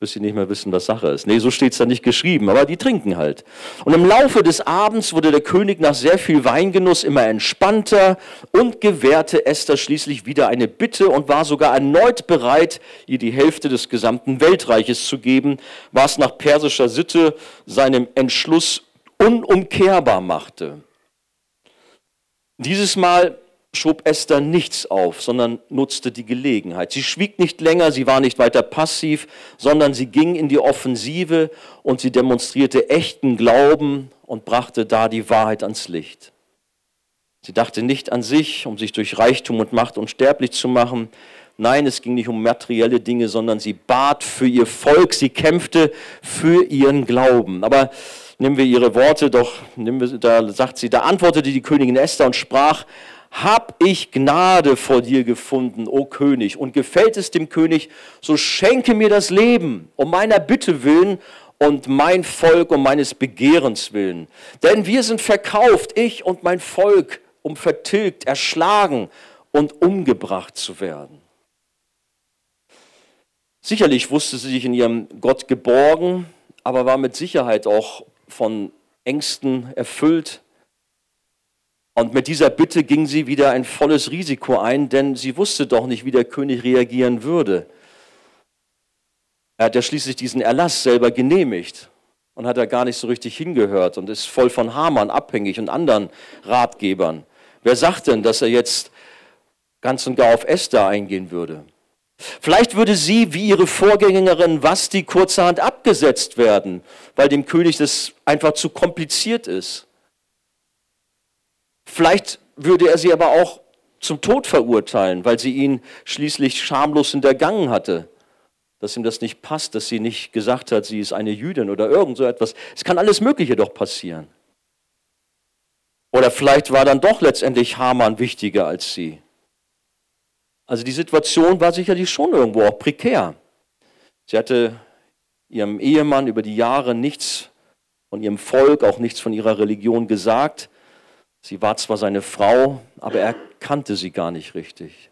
Bis sie nicht mehr wissen, was Sache ist. Nee, so steht es da nicht geschrieben, aber die trinken halt. Und im Laufe des Abends wurde der König nach sehr viel Weingenuss immer entspannter und gewährte Esther schließlich wieder eine Bitte und war sogar erneut bereit, ihr die Hälfte des gesamten Weltreiches zu geben, was nach persischer Sitte seinem Entschluss unumkehrbar machte. Dieses Mal schob Esther nichts auf, sondern nutzte die Gelegenheit. Sie schwieg nicht länger, sie war nicht weiter passiv, sondern sie ging in die Offensive und sie demonstrierte echten Glauben und brachte da die Wahrheit ans Licht. Sie dachte nicht an sich, um sich durch Reichtum und Macht unsterblich zu machen. Nein, es ging nicht um materielle Dinge, sondern sie bat für ihr Volk, sie kämpfte für ihren Glauben. Aber nehmen wir ihre Worte doch, wir, da sagt sie, da antwortete die Königin Esther und sprach, hab ich Gnade vor dir gefunden, o König, und gefällt es dem König, so schenke mir das Leben um meiner Bitte willen und mein Volk um meines Begehrens willen. Denn wir sind verkauft, ich und mein Volk, um vertilgt, erschlagen und umgebracht zu werden. Sicherlich wusste sie sich in ihrem Gott geborgen, aber war mit Sicherheit auch von Ängsten erfüllt. Und mit dieser Bitte ging sie wieder ein volles Risiko ein, denn sie wusste doch nicht, wie der König reagieren würde. Er hat ja schließlich diesen Erlass selber genehmigt und hat da gar nicht so richtig hingehört und ist voll von Hamann abhängig und anderen Ratgebern. Wer sagt denn, dass er jetzt ganz und gar auf Esther eingehen würde? Vielleicht würde sie wie ihre Vorgängerin Vasti kurzerhand abgesetzt werden, weil dem König das einfach zu kompliziert ist. Vielleicht würde er sie aber auch zum Tod verurteilen, weil sie ihn schließlich schamlos hintergangen hatte. Dass ihm das nicht passt, dass sie nicht gesagt hat, sie ist eine Jüdin oder irgend so etwas. Es kann alles Mögliche doch passieren. Oder vielleicht war dann doch letztendlich Haman wichtiger als sie. Also die Situation war sicherlich schon irgendwo auch prekär. Sie hatte ihrem Ehemann über die Jahre nichts von ihrem Volk, auch nichts von ihrer Religion gesagt. Sie war zwar seine Frau, aber er kannte sie gar nicht richtig.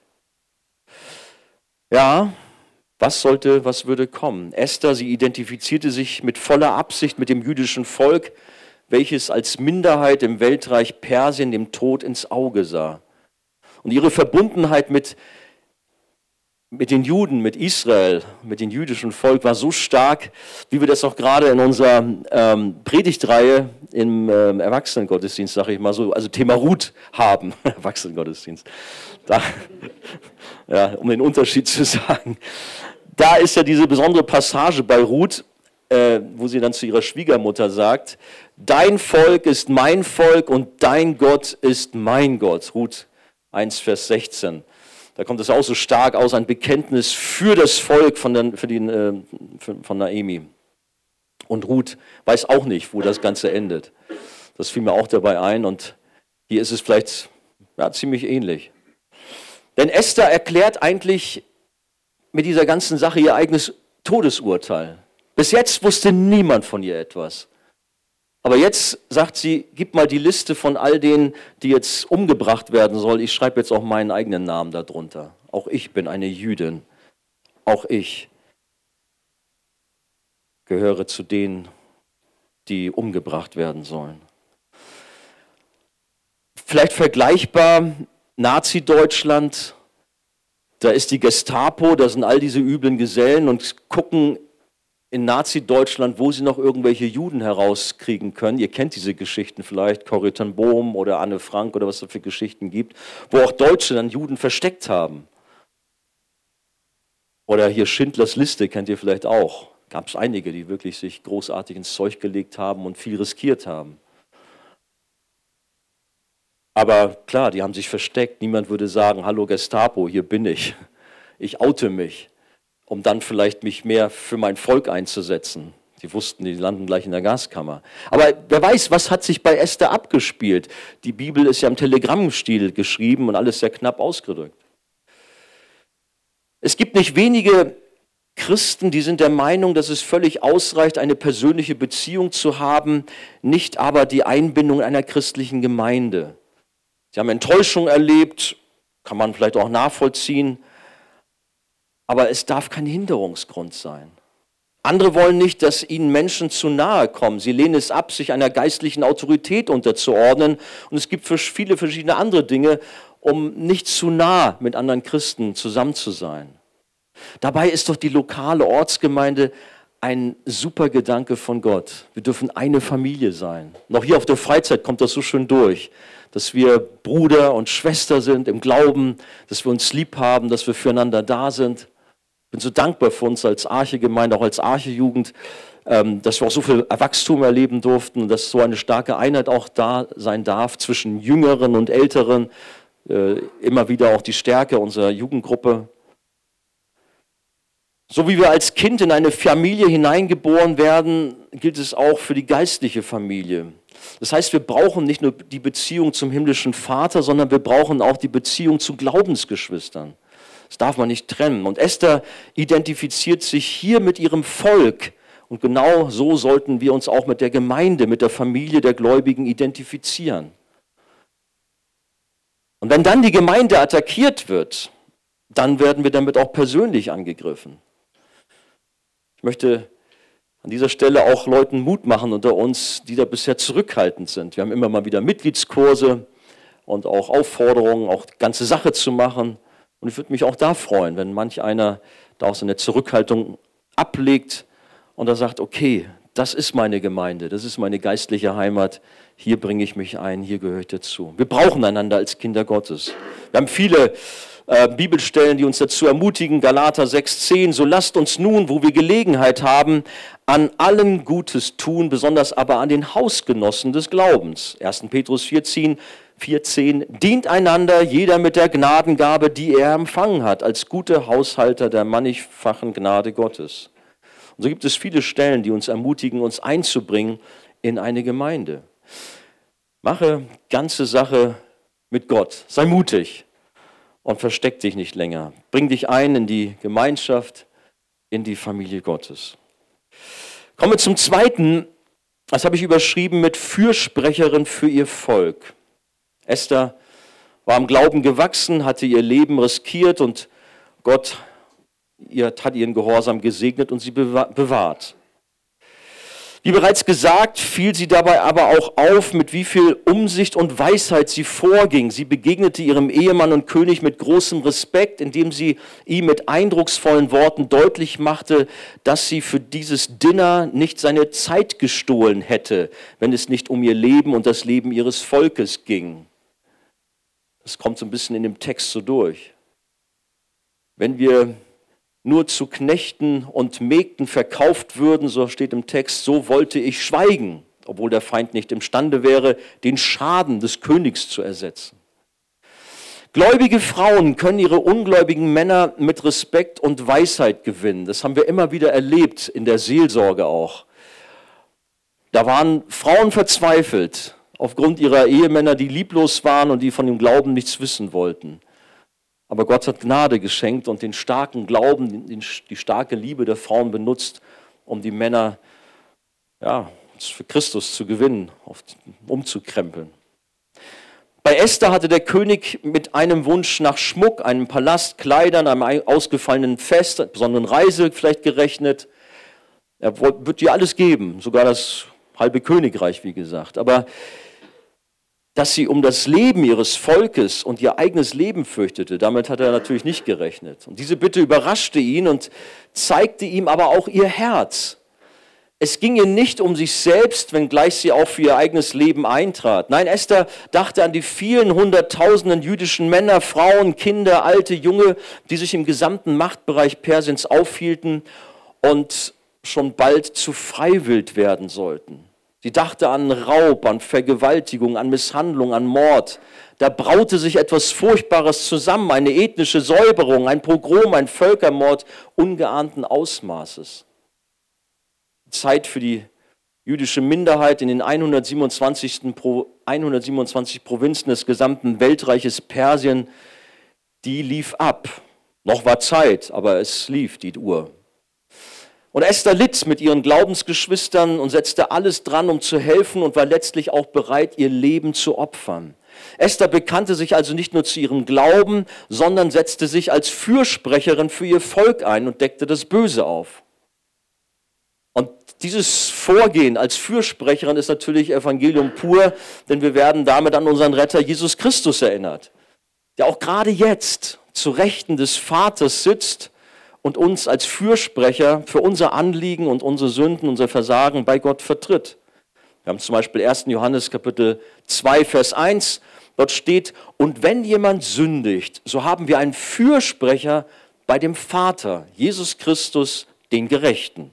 Ja, was sollte, was würde kommen? Esther, sie identifizierte sich mit voller Absicht mit dem jüdischen Volk, welches als Minderheit im Weltreich Persien dem Tod ins Auge sah. Und ihre Verbundenheit mit, mit den Juden, mit Israel, mit dem jüdischen Volk war so stark, wie wir das auch gerade in unserer ähm, Predigtreihe im ähm, Erwachsenengottesdienst, sage ich mal so, also Thema Ruth haben, Erwachsenengottesdienst, da, ja, um den Unterschied zu sagen. Da ist ja diese besondere Passage bei Ruth, äh, wo sie dann zu ihrer Schwiegermutter sagt, dein Volk ist mein Volk und dein Gott ist mein Gott. Ruth 1, Vers 16. Da kommt es auch so stark aus, ein Bekenntnis für das Volk von, den, für den, äh, von Naemi. Und Ruth weiß auch nicht, wo das Ganze endet. Das fiel mir auch dabei ein und hier ist es vielleicht ja, ziemlich ähnlich. Denn Esther erklärt eigentlich mit dieser ganzen Sache ihr eigenes Todesurteil. Bis jetzt wusste niemand von ihr etwas. Aber jetzt sagt sie, gib mal die Liste von all denen, die jetzt umgebracht werden sollen. Ich schreibe jetzt auch meinen eigenen Namen darunter. Auch ich bin eine Jüdin. Auch ich gehöre zu denen, die umgebracht werden sollen. Vielleicht vergleichbar Nazi-Deutschland, da ist die Gestapo, da sind all diese üblen Gesellen und gucken in Nazi-Deutschland, wo sie noch irgendwelche Juden herauskriegen können. Ihr kennt diese Geschichten vielleicht, Corrie ten Bohm oder Anne Frank oder was es für Geschichten gibt, wo auch Deutsche dann Juden versteckt haben. Oder hier Schindlers Liste kennt ihr vielleicht auch. Gab es einige, die wirklich sich großartig ins Zeug gelegt haben und viel riskiert haben. Aber klar, die haben sich versteckt. Niemand würde sagen, hallo Gestapo, hier bin ich. Ich oute mich um dann vielleicht mich mehr für mein Volk einzusetzen. Die wussten, die landen gleich in der Gaskammer. Aber wer weiß, was hat sich bei Esther abgespielt? Die Bibel ist ja im Telegrammstil geschrieben und alles sehr knapp ausgedrückt. Es gibt nicht wenige Christen, die sind der Meinung, dass es völlig ausreicht, eine persönliche Beziehung zu haben, nicht aber die Einbindung einer christlichen Gemeinde. Sie haben Enttäuschung erlebt, kann man vielleicht auch nachvollziehen, aber es darf kein Hinderungsgrund sein. Andere wollen nicht, dass ihnen Menschen zu nahe kommen. Sie lehnen es ab, sich einer geistlichen Autorität unterzuordnen. Und es gibt viele verschiedene andere Dinge, um nicht zu nah mit anderen Christen zusammen zu sein. Dabei ist doch die lokale Ortsgemeinde ein super Gedanke von Gott. Wir dürfen eine Familie sein. Noch hier auf der Freizeit kommt das so schön durch, dass wir Bruder und Schwester sind im Glauben, dass wir uns lieb haben, dass wir füreinander da sind. Ich bin so dankbar für uns als Arche-Gemeinde, auch als Arche-Jugend, ähm, dass wir auch so viel Wachstum erleben durften dass so eine starke Einheit auch da sein darf zwischen Jüngeren und Älteren. Äh, immer wieder auch die Stärke unserer Jugendgruppe. So wie wir als Kind in eine Familie hineingeboren werden, gilt es auch für die geistliche Familie. Das heißt, wir brauchen nicht nur die Beziehung zum himmlischen Vater, sondern wir brauchen auch die Beziehung zu Glaubensgeschwistern. Das darf man nicht trennen. Und Esther identifiziert sich hier mit ihrem Volk. Und genau so sollten wir uns auch mit der Gemeinde, mit der Familie der Gläubigen identifizieren. Und wenn dann die Gemeinde attackiert wird, dann werden wir damit auch persönlich angegriffen. Ich möchte an dieser Stelle auch Leuten Mut machen unter uns, die da bisher zurückhaltend sind. Wir haben immer mal wieder Mitgliedskurse und auch Aufforderungen, auch die ganze Sache zu machen. Und ich würde mich auch da freuen, wenn manch einer da auch so eine Zurückhaltung ablegt und da sagt, okay, das ist meine Gemeinde, das ist meine geistliche Heimat, hier bringe ich mich ein, hier gehöre ich dazu. Wir brauchen einander als Kinder Gottes. Wir haben viele äh, Bibelstellen, die uns dazu ermutigen, Galater 6,10, so lasst uns nun, wo wir Gelegenheit haben, an allem Gutes tun, besonders aber an den Hausgenossen des Glaubens. 1. Petrus 4,10, 4.10, dient einander jeder mit der Gnadengabe, die er empfangen hat, als gute Haushalter der mannigfachen Gnade Gottes. Und so gibt es viele Stellen, die uns ermutigen, uns einzubringen in eine Gemeinde. Mache ganze Sache mit Gott. Sei mutig und versteck dich nicht länger. Bring dich ein in die Gemeinschaft, in die Familie Gottes. Komme zum zweiten Das habe ich überschrieben mit Fürsprecherin für ihr Volk. Esther war am Glauben gewachsen, hatte ihr Leben riskiert und Gott hat ihren Gehorsam gesegnet und sie bewahrt. Wie bereits gesagt, fiel sie dabei aber auch auf, mit wie viel Umsicht und Weisheit sie vorging. Sie begegnete ihrem Ehemann und König mit großem Respekt, indem sie ihm mit eindrucksvollen Worten deutlich machte, dass sie für dieses Dinner nicht seine Zeit gestohlen hätte, wenn es nicht um ihr Leben und das Leben ihres Volkes ging. Das kommt so ein bisschen in dem Text so durch. Wenn wir nur zu Knechten und Mägden verkauft würden, so steht im Text, so wollte ich schweigen, obwohl der Feind nicht imstande wäre, den Schaden des Königs zu ersetzen. Gläubige Frauen können ihre ungläubigen Männer mit Respekt und Weisheit gewinnen. Das haben wir immer wieder erlebt, in der Seelsorge auch. Da waren Frauen verzweifelt aufgrund ihrer Ehemänner, die lieblos waren und die von dem Glauben nichts wissen wollten. Aber Gott hat Gnade geschenkt und den starken Glauben, die starke Liebe der Frauen benutzt, um die Männer ja, für Christus zu gewinnen, umzukrempeln. Bei Esther hatte der König mit einem Wunsch nach Schmuck, einem Palast, Kleidern, einem ausgefallenen Fest, einer besonderen Reise vielleicht gerechnet. Er wird ihr alles geben, sogar das halbe Königreich, wie gesagt. Aber dass sie um das Leben ihres Volkes und ihr eigenes Leben fürchtete. Damit hat er natürlich nicht gerechnet. Und diese Bitte überraschte ihn und zeigte ihm aber auch ihr Herz. Es ging ihr nicht um sich selbst, wenngleich sie auch für ihr eigenes Leben eintrat. Nein, Esther dachte an die vielen hunderttausenden jüdischen Männer, Frauen, Kinder, alte, junge, die sich im gesamten Machtbereich Persiens aufhielten und schon bald zu Freiwild werden sollten. Sie dachte an Raub, an Vergewaltigung, an Misshandlung, an Mord. Da braute sich etwas Furchtbares zusammen, eine ethnische Säuberung, ein Pogrom, ein Völkermord ungeahnten Ausmaßes. Zeit für die jüdische Minderheit in den 127, 127 Provinzen des gesamten Weltreiches Persien, die lief ab. Noch war Zeit, aber es lief die Uhr. Und Esther litt mit ihren Glaubensgeschwistern und setzte alles dran, um zu helfen und war letztlich auch bereit, ihr Leben zu opfern. Esther bekannte sich also nicht nur zu ihrem Glauben, sondern setzte sich als Fürsprecherin für ihr Volk ein und deckte das Böse auf. Und dieses Vorgehen als Fürsprecherin ist natürlich Evangelium pur, denn wir werden damit an unseren Retter Jesus Christus erinnert, der auch gerade jetzt zu Rechten des Vaters sitzt und uns als Fürsprecher für unser Anliegen und unsere Sünden, unser Versagen bei Gott vertritt. Wir haben zum Beispiel 1. Johannes Kapitel 2, Vers 1. Dort steht, und wenn jemand sündigt, so haben wir einen Fürsprecher bei dem Vater, Jesus Christus, den Gerechten.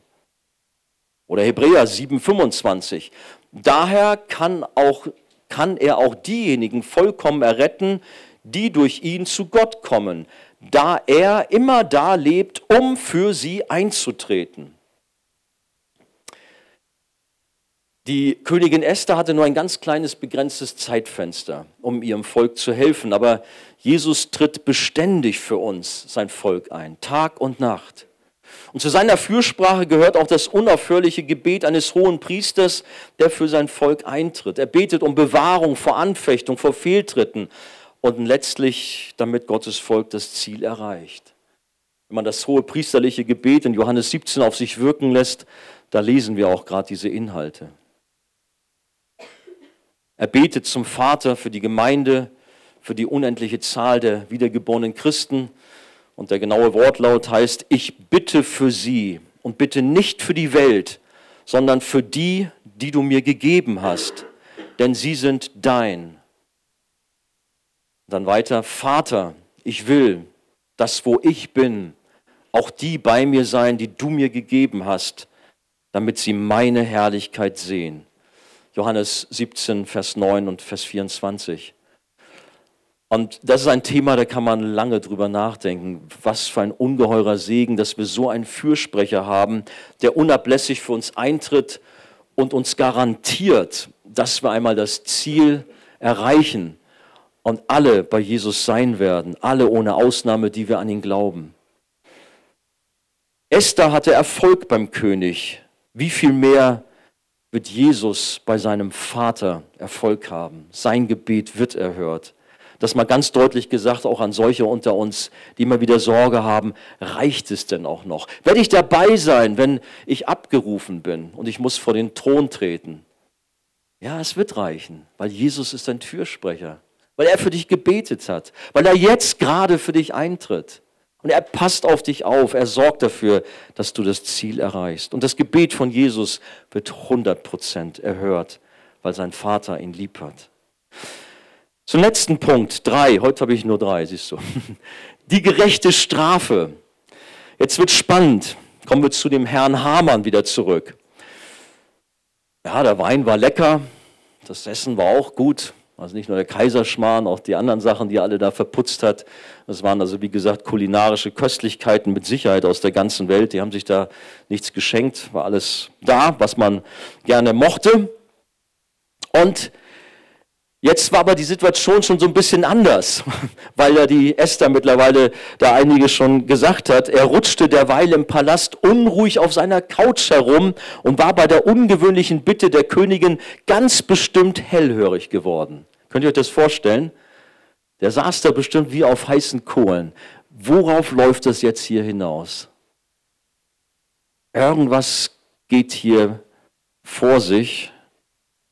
Oder Hebräer 7, 25. Daher kann, auch, kann er auch diejenigen vollkommen erretten, die durch ihn zu Gott kommen, da er immer da lebt, um für sie einzutreten. Die Königin Esther hatte nur ein ganz kleines begrenztes Zeitfenster, um ihrem Volk zu helfen, aber Jesus tritt beständig für uns, sein Volk ein, Tag und Nacht. Und zu seiner Fürsprache gehört auch das unaufhörliche Gebet eines hohen Priesters, der für sein Volk eintritt. Er betet um Bewahrung vor Anfechtung, vor Fehltritten, und letztlich damit Gottes Volk das Ziel erreicht. Wenn man das hohe priesterliche Gebet in Johannes 17 auf sich wirken lässt, da lesen wir auch gerade diese Inhalte. Er betet zum Vater für die Gemeinde, für die unendliche Zahl der wiedergeborenen Christen. Und der genaue Wortlaut heißt, ich bitte für sie und bitte nicht für die Welt, sondern für die, die du mir gegeben hast, denn sie sind dein. Dann weiter, Vater, ich will, dass wo ich bin, auch die bei mir sein, die du mir gegeben hast, damit sie meine Herrlichkeit sehen. Johannes 17, Vers 9 und Vers 24. Und das ist ein Thema, da kann man lange drüber nachdenken. Was für ein ungeheurer Segen, dass wir so einen Fürsprecher haben, der unablässig für uns eintritt und uns garantiert, dass wir einmal das Ziel erreichen, und alle bei Jesus sein werden, alle ohne Ausnahme, die wir an ihn glauben. Esther hatte Erfolg beim König. Wie viel mehr wird Jesus bei seinem Vater Erfolg haben. Sein Gebet wird erhört. Das mal ganz deutlich gesagt, auch an solche unter uns, die immer wieder Sorge haben, reicht es denn auch noch? Werde ich dabei sein, wenn ich abgerufen bin und ich muss vor den Thron treten? Ja, es wird reichen, weil Jesus ist ein Türsprecher, weil er für dich gebetet hat, weil er jetzt gerade für dich eintritt. Und er passt auf dich auf, er sorgt dafür, dass du das Ziel erreichst. Und das Gebet von Jesus wird 100% erhört, weil sein Vater ihn lieb hat. Zum letzten Punkt, drei, heute habe ich nur drei, siehst du. Die gerechte Strafe. Jetzt wird spannend. Kommen wir zu dem Herrn Hamann wieder zurück. Ja, der Wein war lecker, das Essen war auch gut. Also nicht nur der Kaiserschmarrn, auch die anderen Sachen, die er alle da verputzt hat. Das waren also, wie gesagt, kulinarische Köstlichkeiten mit Sicherheit aus der ganzen Welt. Die haben sich da nichts geschenkt, war alles da, was man gerne mochte. Und Jetzt war aber die Situation schon so ein bisschen anders, weil ja die Esther mittlerweile da einiges schon gesagt hat. Er rutschte derweil im Palast unruhig auf seiner Couch herum und war bei der ungewöhnlichen Bitte der Königin ganz bestimmt hellhörig geworden. Könnt ihr euch das vorstellen? Der saß da bestimmt wie auf heißen Kohlen. Worauf läuft das jetzt hier hinaus? Irgendwas geht hier vor sich.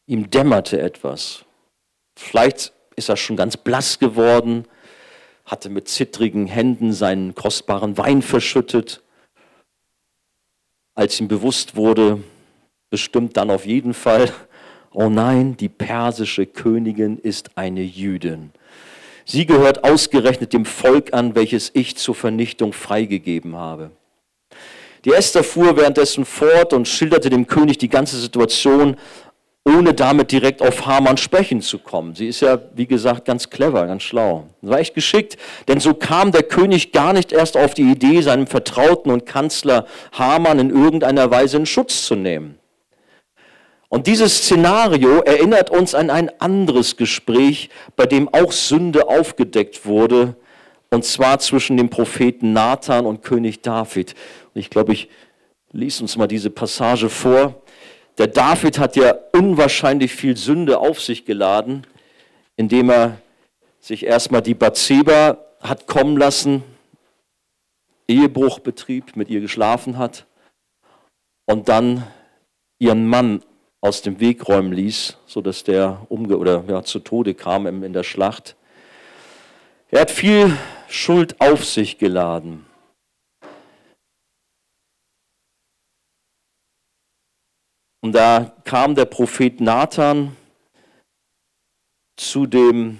Ihm dämmerte etwas. Vielleicht ist er schon ganz blass geworden, hatte mit zittrigen Händen seinen kostbaren Wein verschüttet. Als ihm bewusst wurde, bestimmt dann auf jeden Fall, oh nein, die persische Königin ist eine Jüdin. Sie gehört ausgerechnet dem Volk an, welches ich zur Vernichtung freigegeben habe. Die Esther fuhr währenddessen fort und schilderte dem König die ganze Situation, ohne damit direkt auf Hamann sprechen zu kommen. Sie ist ja, wie gesagt, ganz clever, ganz schlau. Das war echt geschickt, denn so kam der König gar nicht erst auf die Idee, seinem Vertrauten und Kanzler Hamann in irgendeiner Weise in Schutz zu nehmen. Und dieses Szenario erinnert uns an ein anderes Gespräch, bei dem auch Sünde aufgedeckt wurde, und zwar zwischen dem Propheten Nathan und König David. Und ich glaube, ich lese uns mal diese Passage vor. Der David hat ja unwahrscheinlich viel Sünde auf sich geladen, indem er sich erstmal die Bathseba hat kommen lassen, Ehebruch betrieb, mit ihr geschlafen hat und dann ihren Mann aus dem Weg räumen ließ, sodass der umge oder ja, zu Tode kam in der Schlacht. Er hat viel Schuld auf sich geladen. Und da kam der Prophet Nathan zu dem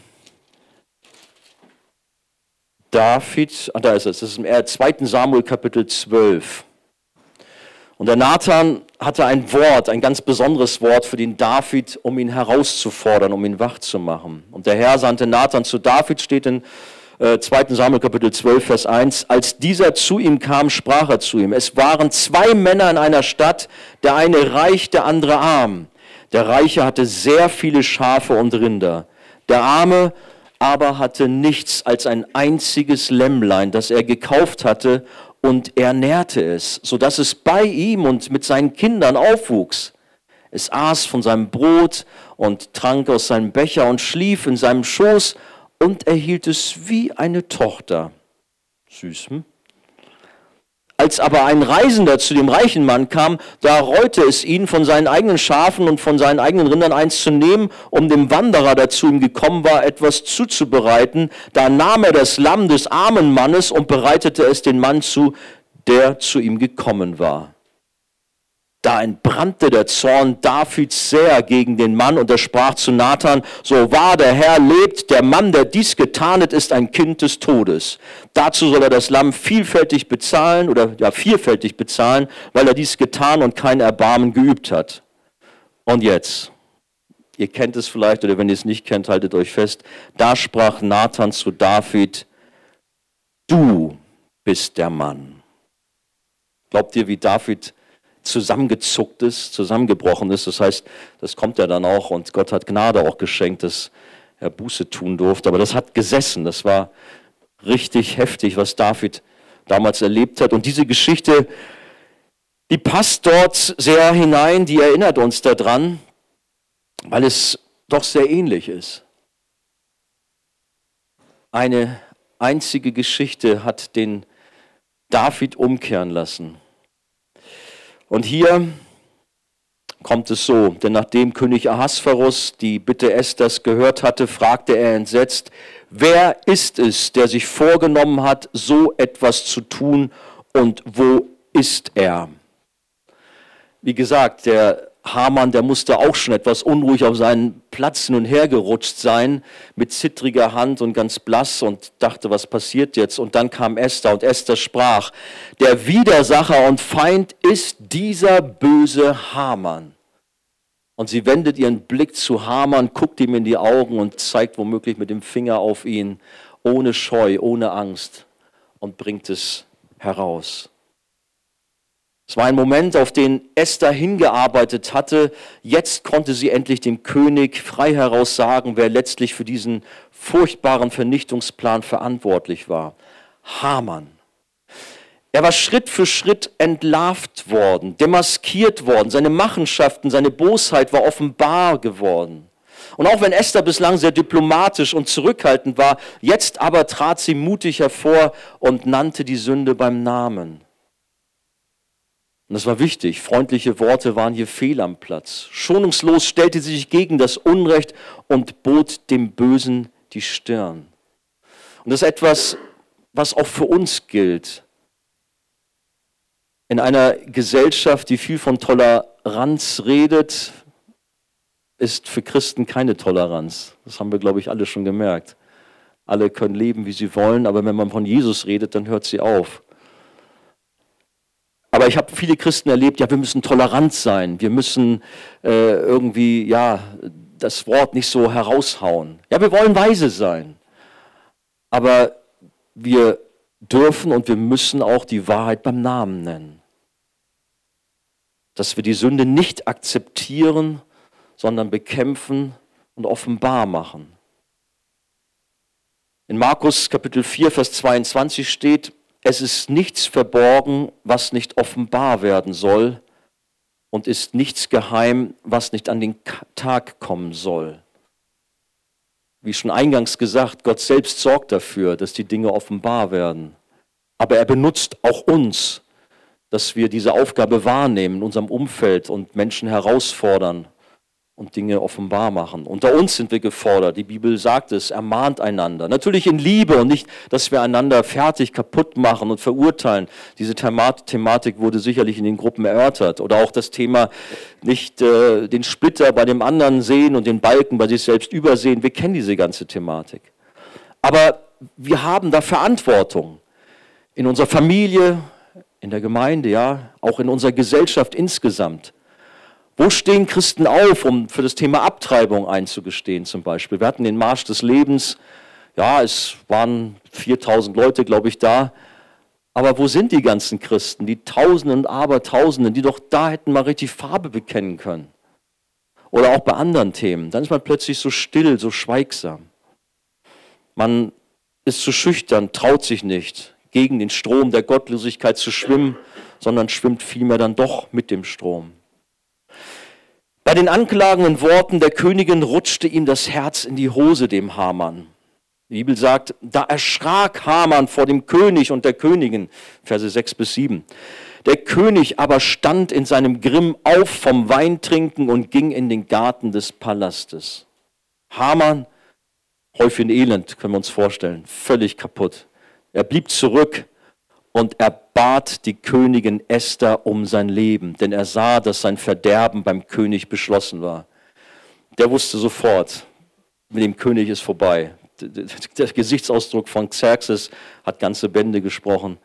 David, ah, da ist es, das ist im 2. Samuel Kapitel 12. Und der Nathan hatte ein Wort, ein ganz besonderes Wort für den David, um ihn herauszufordern, um ihn wach zu machen. Und der Herr sandte Nathan zu David, steht in 2. Äh, Samuel Kapitel 12, Vers 1, als dieser zu ihm kam, sprach er zu ihm. Es waren zwei Männer in einer Stadt, der eine reich, der andere arm. Der Reiche hatte sehr viele Schafe und Rinder. Der Arme aber hatte nichts als ein einziges Lämmlein, das er gekauft hatte, und er nährte es, so dass es bei ihm und mit seinen Kindern aufwuchs. Es aß von seinem Brot und trank aus seinem Becher und schlief in seinem Schoß und erhielt es wie eine Tochter. Süß, hm? Als aber ein Reisender zu dem reichen Mann kam, da reute es ihn, von seinen eigenen Schafen und von seinen eigenen Rindern eins zu nehmen, um dem Wanderer, der zu ihm gekommen war, etwas zuzubereiten. Da nahm er das Lamm des armen Mannes und bereitete es den Mann zu, der zu ihm gekommen war. Da entbrannte der Zorn Davids sehr gegen den Mann und er sprach zu Nathan, so wahr der Herr lebt, der Mann, der dies getan hat, ist ein Kind des Todes. Dazu soll er das Lamm vielfältig bezahlen oder ja vielfältig bezahlen, weil er dies getan und kein Erbarmen geübt hat. Und jetzt, ihr kennt es vielleicht oder wenn ihr es nicht kennt, haltet euch fest, da sprach Nathan zu David, du bist der Mann. Glaubt ihr, wie David zusammengezuckt ist, zusammengebrochen ist. Das heißt, das kommt ja dann auch und Gott hat Gnade auch geschenkt, dass er Buße tun durfte. Aber das hat gesessen. Das war richtig heftig, was David damals erlebt hat. Und diese Geschichte Die passt dort sehr hinein, die erinnert uns daran, weil es doch sehr ähnlich ist. Eine einzige Geschichte hat den David umkehren lassen. Und hier kommt es so, denn nachdem König Ahasverus die Bitte Esthers gehört hatte, fragte er entsetzt, wer ist es, der sich vorgenommen hat, so etwas zu tun und wo ist er? Wie gesagt, der Hamann, der musste auch schon etwas unruhig auf seinen Platz hin und her gerutscht sein, mit zittriger Hand und ganz blass und dachte, was passiert jetzt? Und dann kam Esther und Esther sprach, der Widersacher und Feind ist dieser böse Hamann. Und sie wendet ihren Blick zu Hamann, guckt ihm in die Augen und zeigt womöglich mit dem Finger auf ihn, ohne Scheu, ohne Angst und bringt es heraus. Es war ein Moment, auf den Esther hingearbeitet hatte. Jetzt konnte sie endlich dem König frei heraus sagen, wer letztlich für diesen furchtbaren Vernichtungsplan verantwortlich war. Haman. Er war Schritt für Schritt entlarvt worden, demaskiert worden. Seine Machenschaften, seine Bosheit war offenbar geworden. Und auch wenn Esther bislang sehr diplomatisch und zurückhaltend war, jetzt aber trat sie mutig hervor und nannte die Sünde beim Namen. Und das war wichtig. Freundliche Worte waren hier fehl am Platz. Schonungslos stellte sie sich gegen das Unrecht und bot dem Bösen die Stirn. Und das ist etwas, was auch für uns gilt. In einer Gesellschaft, die viel von Toleranz redet, ist für Christen keine Toleranz. Das haben wir, glaube ich, alle schon gemerkt. Alle können leben, wie sie wollen, aber wenn man von Jesus redet, dann hört sie auf. Aber ich habe viele Christen erlebt, ja, wir müssen tolerant sein, wir müssen äh, irgendwie, ja, das Wort nicht so heraushauen. Ja, wir wollen weise sein. Aber wir dürfen und wir müssen auch die Wahrheit beim Namen nennen. Dass wir die Sünde nicht akzeptieren, sondern bekämpfen und offenbar machen. In Markus Kapitel 4, Vers 22 steht, es ist nichts verborgen, was nicht offenbar werden soll, und ist nichts geheim, was nicht an den Tag kommen soll. Wie schon eingangs gesagt, Gott selbst sorgt dafür, dass die Dinge offenbar werden. Aber er benutzt auch uns, dass wir diese Aufgabe wahrnehmen in unserem Umfeld und Menschen herausfordern und Dinge offenbar machen. Unter uns sind wir gefordert. Die Bibel sagt es, ermahnt einander. Natürlich in Liebe und nicht, dass wir einander fertig kaputt machen und verurteilen. Diese Thematik wurde sicherlich in den Gruppen erörtert. Oder auch das Thema nicht äh, den Splitter bei dem anderen sehen und den Balken bei sich selbst übersehen. Wir kennen diese ganze Thematik. Aber wir haben da Verantwortung. In unserer Familie, in der Gemeinde, ja, auch in unserer Gesellschaft insgesamt. Wo stehen Christen auf, um für das Thema Abtreibung einzugestehen zum Beispiel? Wir hatten den Marsch des Lebens, ja, es waren 4000 Leute, glaube ich, da. Aber wo sind die ganzen Christen, die Tausenden und Abertausenden, die doch da hätten mal richtig Farbe bekennen können? Oder auch bei anderen Themen. Dann ist man plötzlich so still, so schweigsam. Man ist zu schüchtern, traut sich nicht, gegen den Strom der Gottlosigkeit zu schwimmen, sondern schwimmt vielmehr dann doch mit dem Strom. Bei den anklagenden Worten der Königin rutschte ihm das Herz in die Hose dem Hamann. Die Bibel sagt, da erschrak Hamann vor dem König und der Königin, Verse 6 bis 7. Der König aber stand in seinem Grimm auf vom Weintrinken und ging in den Garten des Palastes. Hamann, Häufchen Elend, können wir uns vorstellen, völlig kaputt. Er blieb zurück und er bat die Königin Esther um sein Leben, denn er sah, dass sein Verderben beim König beschlossen war. Der wusste sofort, mit dem König ist vorbei. Der Gesichtsausdruck von Xerxes hat ganze Bände gesprochen.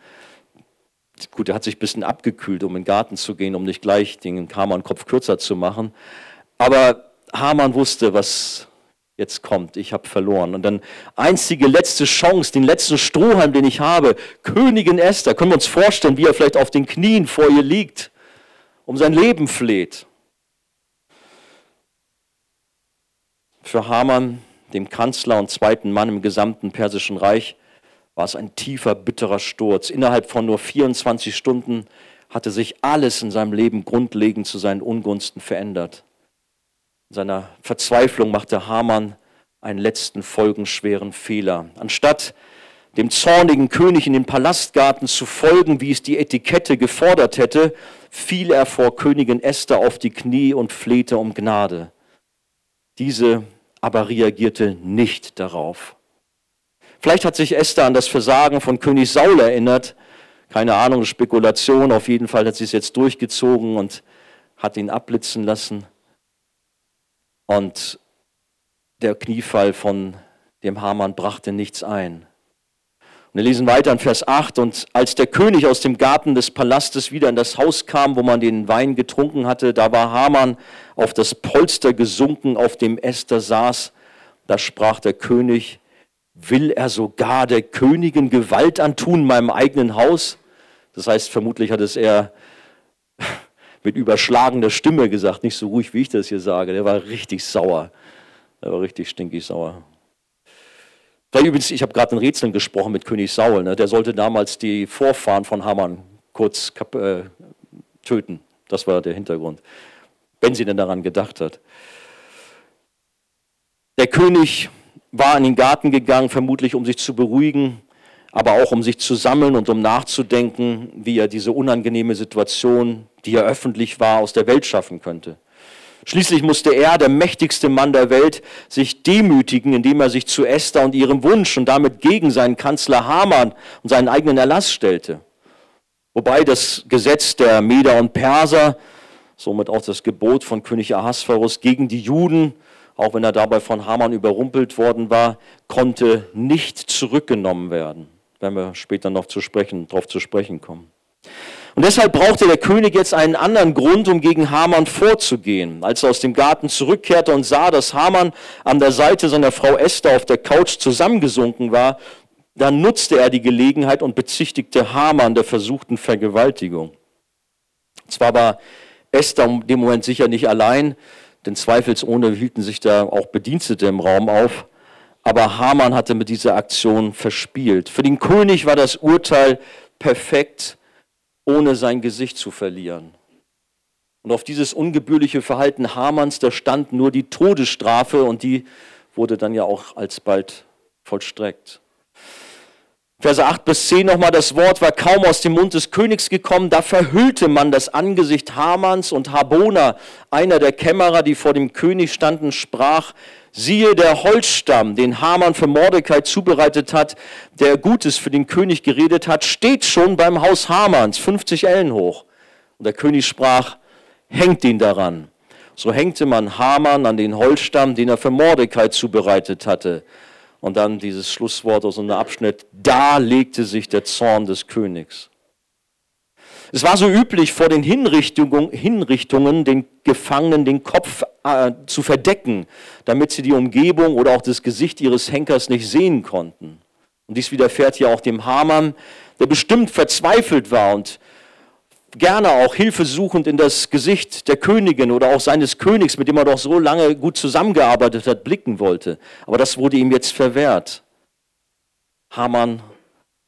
Gut, er hat sich ein bisschen abgekühlt, um in den Garten zu gehen, um nicht gleich den Hamann-Kopf kürzer zu machen. Aber Haman wusste, was jetzt kommt, ich habe verloren. Und dann einzige letzte Chance, den letzten Strohhalm, den ich habe, Königin Esther, können wir uns vorstellen, wie er vielleicht auf den Knien vor ihr liegt, um sein Leben fleht. Für Haman, dem Kanzler und zweiten Mann im gesamten persischen Reich, war es ein tiefer, bitterer Sturz. Innerhalb von nur 24 Stunden hatte sich alles in seinem Leben grundlegend zu seinen Ungunsten verändert. In seiner Verzweiflung machte Haman einen letzten folgenschweren Fehler. Anstatt dem zornigen König in den Palastgarten zu folgen, wie es die Etikette gefordert hätte, fiel er vor Königin Esther auf die Knie und flehte um Gnade. Diese aber reagierte nicht darauf. Vielleicht hat sich Esther an das Versagen von König Saul erinnert. Keine Ahnung, Spekulation. Auf jeden Fall hat sie es jetzt durchgezogen und hat ihn abblitzen lassen. Und der Kniefall von dem Hamann brachte nichts ein. Und wir lesen weiter in Vers 8. Und als der König aus dem Garten des Palastes wieder in das Haus kam, wo man den Wein getrunken hatte, da war Haman auf das Polster gesunken, auf dem Esther saß. Da sprach der König, will er sogar der Königin Gewalt antun in meinem eigenen Haus? Das heißt, vermutlich hat es er mit überschlagener Stimme gesagt, nicht so ruhig, wie ich das hier sage. Der war richtig sauer. Der war richtig stinkig sauer. Da übrigens, ich habe gerade in Rätseln gesprochen mit König Saul. Ne? Der sollte damals die Vorfahren von Haman kurz äh, töten. Das war der Hintergrund. Wenn sie denn daran gedacht hat. Der König war in den Garten gegangen, vermutlich um sich zu beruhigen, aber auch um sich zu sammeln und um nachzudenken, wie er diese unangenehme Situation, die ja öffentlich war, aus der Welt schaffen könnte. Schließlich musste er, der mächtigste Mann der Welt, sich demütigen, indem er sich zu Esther und ihrem Wunsch und damit gegen seinen Kanzler Haman und seinen eigenen Erlass stellte. Wobei das Gesetz der Meder und Perser, somit auch das Gebot von König Ahasverus gegen die Juden, auch wenn er dabei von Haman überrumpelt worden war, konnte nicht zurückgenommen werden. Werden wir später noch darauf zu sprechen kommen. Und deshalb brauchte der König jetzt einen anderen Grund, um gegen Haman vorzugehen. Als er aus dem Garten zurückkehrte und sah, dass Haman an der Seite seiner Frau Esther auf der Couch zusammengesunken war, dann nutzte er die Gelegenheit und bezichtigte Haman der versuchten Vergewaltigung. Zwar war Esther in dem Moment sicher nicht allein, denn zweifelsohne hielten sich da auch Bedienstete im Raum auf, aber Haman hatte mit dieser Aktion verspielt. Für den König war das Urteil perfekt ohne sein Gesicht zu verlieren. Und auf dieses ungebührliche Verhalten Hamanns, da stand nur die Todesstrafe und die wurde dann ja auch alsbald vollstreckt. Verse 8 bis 10 nochmal, das Wort war kaum aus dem Mund des Königs gekommen, da verhüllte man das Angesicht Hamans und Habona, einer der Kämmerer, die vor dem König standen, sprach, siehe der Holzstamm, den Haman für Mordecai zubereitet hat, der Gutes für den König geredet hat, steht schon beim Haus Hamans, 50 Ellen hoch. Und der König sprach, hängt ihn daran. So hängte man Haman an den Holzstamm, den er für Mordecai zubereitet hatte. Und dann dieses Schlusswort aus einem Abschnitt, da legte sich der Zorn des Königs. Es war so üblich, vor den Hinrichtungen, den Gefangenen den Kopf äh, zu verdecken, damit sie die Umgebung oder auch das Gesicht ihres Henkers nicht sehen konnten. Und dies widerfährt ja auch dem Hamann, der bestimmt verzweifelt war und gerne auch hilfesuchend in das Gesicht der Königin oder auch seines Königs, mit dem er doch so lange gut zusammengearbeitet hat, blicken wollte. Aber das wurde ihm jetzt verwehrt. Haman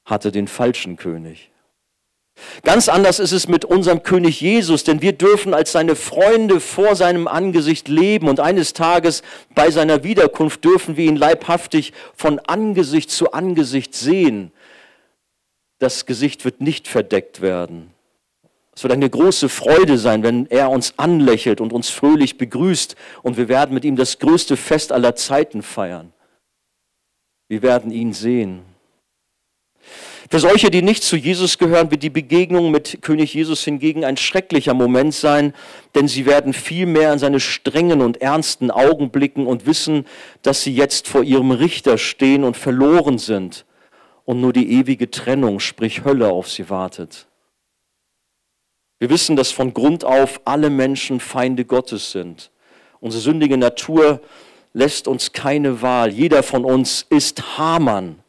hatte den falschen König. Ganz anders ist es mit unserem König Jesus, denn wir dürfen als seine Freunde vor seinem Angesicht leben und eines Tages bei seiner Wiederkunft dürfen wir ihn leibhaftig von Angesicht zu Angesicht sehen. Das Gesicht wird nicht verdeckt werden. Es wird eine große Freude sein, wenn er uns anlächelt und uns fröhlich begrüßt und wir werden mit ihm das größte Fest aller Zeiten feiern. Wir werden ihn sehen. Für solche, die nicht zu Jesus gehören, wird die Begegnung mit König Jesus hingegen ein schrecklicher Moment sein, denn sie werden viel mehr in seine strengen und ernsten Augen blicken und wissen, dass sie jetzt vor ihrem Richter stehen und verloren sind und nur die ewige Trennung, sprich Hölle, auf sie wartet. Wir wissen, dass von Grund auf alle Menschen Feinde Gottes sind. Unsere sündige Natur lässt uns keine Wahl. Jeder von uns ist Hamann.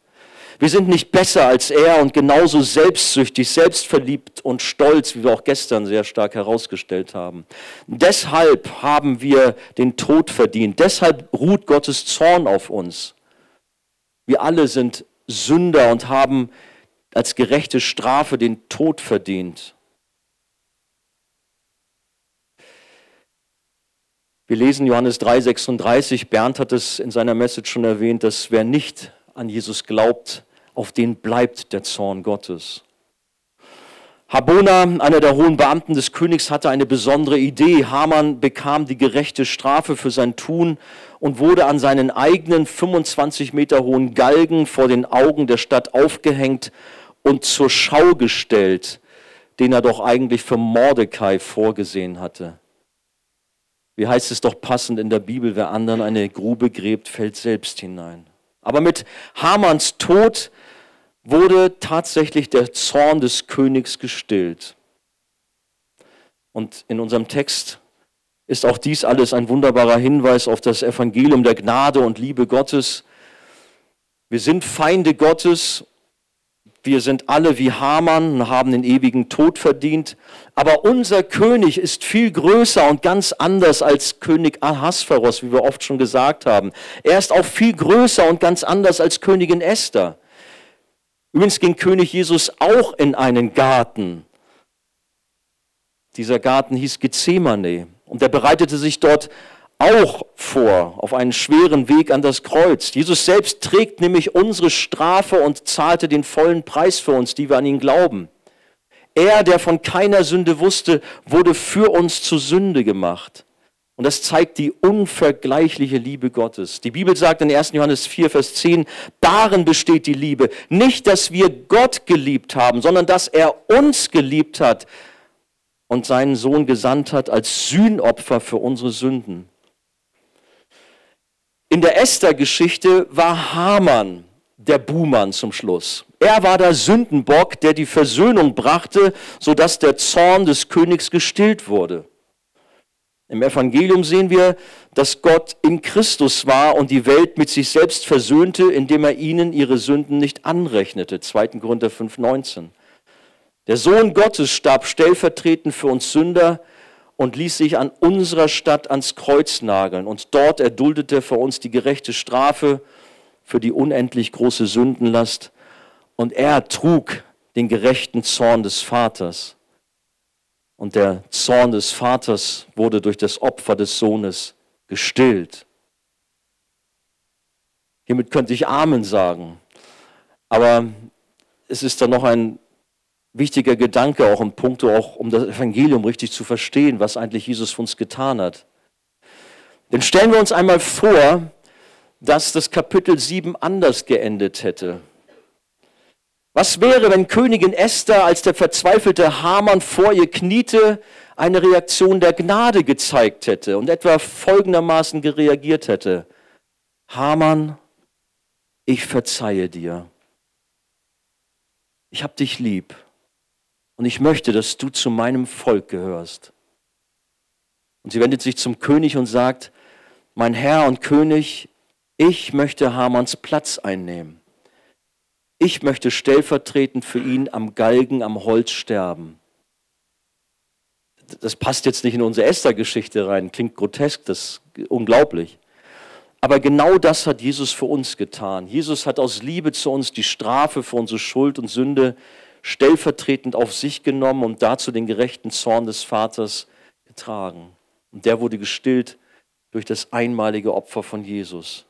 Wir sind nicht besser als er und genauso selbstsüchtig, selbstverliebt und stolz, wie wir auch gestern sehr stark herausgestellt haben. Deshalb haben wir den Tod verdient. Deshalb ruht Gottes Zorn auf uns. Wir alle sind Sünder und haben als gerechte Strafe den Tod verdient. Wir lesen Johannes 3:36, Bernd hat es in seiner Message schon erwähnt, dass wer nicht an Jesus glaubt, auf den bleibt der Zorn Gottes. Habona, einer der hohen Beamten des Königs, hatte eine besondere Idee. Haman bekam die gerechte Strafe für sein Tun und wurde an seinen eigenen 25 Meter hohen Galgen vor den Augen der Stadt aufgehängt und zur Schau gestellt, den er doch eigentlich für Mordecai vorgesehen hatte. Wie heißt es doch passend in der Bibel, wer anderen eine Grube gräbt, fällt selbst hinein. Aber mit Hamans Tod wurde tatsächlich der Zorn des Königs gestillt. Und in unserem Text ist auch dies alles ein wunderbarer Hinweis auf das Evangelium der Gnade und Liebe Gottes. Wir sind Feinde Gottes, wir sind alle wie Haman und haben den ewigen Tod verdient, aber unser König ist viel größer und ganz anders als König Ahasveros, wie wir oft schon gesagt haben. Er ist auch viel größer und ganz anders als Königin Esther. Übrigens ging König Jesus auch in einen Garten. Dieser Garten hieß Gethsemane und er bereitete sich dort auch vor auf einen schweren Weg an das Kreuz. Jesus selbst trägt nämlich unsere Strafe und zahlte den vollen Preis für uns, die wir an ihn glauben. Er, der von keiner Sünde wusste, wurde für uns zu Sünde gemacht. Und das zeigt die unvergleichliche Liebe Gottes. Die Bibel sagt in 1. Johannes 4, Vers 10, darin besteht die Liebe. Nicht, dass wir Gott geliebt haben, sondern dass er uns geliebt hat und seinen Sohn gesandt hat als Sühnopfer für unsere Sünden. In der Esther-Geschichte war Haman der Buhmann zum Schluss. Er war der Sündenbock, der die Versöhnung brachte, sodass der Zorn des Königs gestillt wurde. Im Evangelium sehen wir, dass Gott in Christus war und die Welt mit sich selbst versöhnte, indem er ihnen ihre Sünden nicht anrechnete. 2. Korinther 5,19. Der Sohn Gottes starb stellvertretend für uns Sünder und ließ sich an unserer Stadt ans Kreuz nageln. Und dort erduldete er für uns die gerechte Strafe für die unendlich große Sündenlast. Und er trug den gerechten Zorn des Vaters. Und der Zorn des Vaters wurde durch das Opfer des Sohnes gestillt. Hiermit könnte ich Amen sagen. Aber es ist dann noch ein wichtiger Gedanke, auch im Punkt, auch um das Evangelium richtig zu verstehen, was eigentlich Jesus für uns getan hat. Denn stellen wir uns einmal vor, dass das Kapitel 7 anders geendet hätte. Was wäre, wenn Königin Esther, als der verzweifelte Hamann vor ihr kniete, eine Reaktion der Gnade gezeigt hätte und etwa folgendermaßen gereagiert hätte? Hamann, ich verzeihe dir. Ich habe dich lieb und ich möchte, dass du zu meinem Volk gehörst. Und sie wendet sich zum König und sagt, mein Herr und König, ich möchte Hamanns Platz einnehmen. Ich möchte stellvertretend für ihn am Galgen, am Holz sterben. Das passt jetzt nicht in unsere Esther-Geschichte rein, klingt grotesk, das ist unglaublich. Aber genau das hat Jesus für uns getan. Jesus hat aus Liebe zu uns die Strafe für unsere Schuld und Sünde stellvertretend auf sich genommen und dazu den gerechten Zorn des Vaters getragen. Und der wurde gestillt durch das einmalige Opfer von Jesus.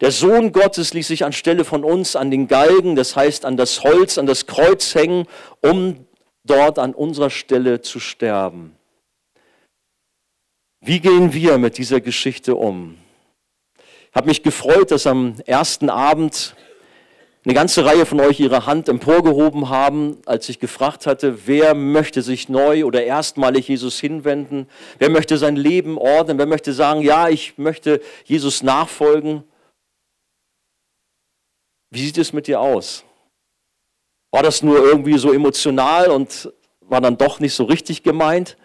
Der Sohn Gottes ließ sich anstelle von uns an den Galgen, das heißt an das Holz, an das Kreuz hängen, um dort an unserer Stelle zu sterben. Wie gehen wir mit dieser Geschichte um? Ich habe mich gefreut, dass am ersten Abend eine ganze Reihe von euch ihre Hand emporgehoben haben, als ich gefragt hatte, wer möchte sich neu oder erstmalig Jesus hinwenden? Wer möchte sein Leben ordnen? Wer möchte sagen, ja, ich möchte Jesus nachfolgen? Wie sieht es mit dir aus? War das nur irgendwie so emotional und war dann doch nicht so richtig gemeint?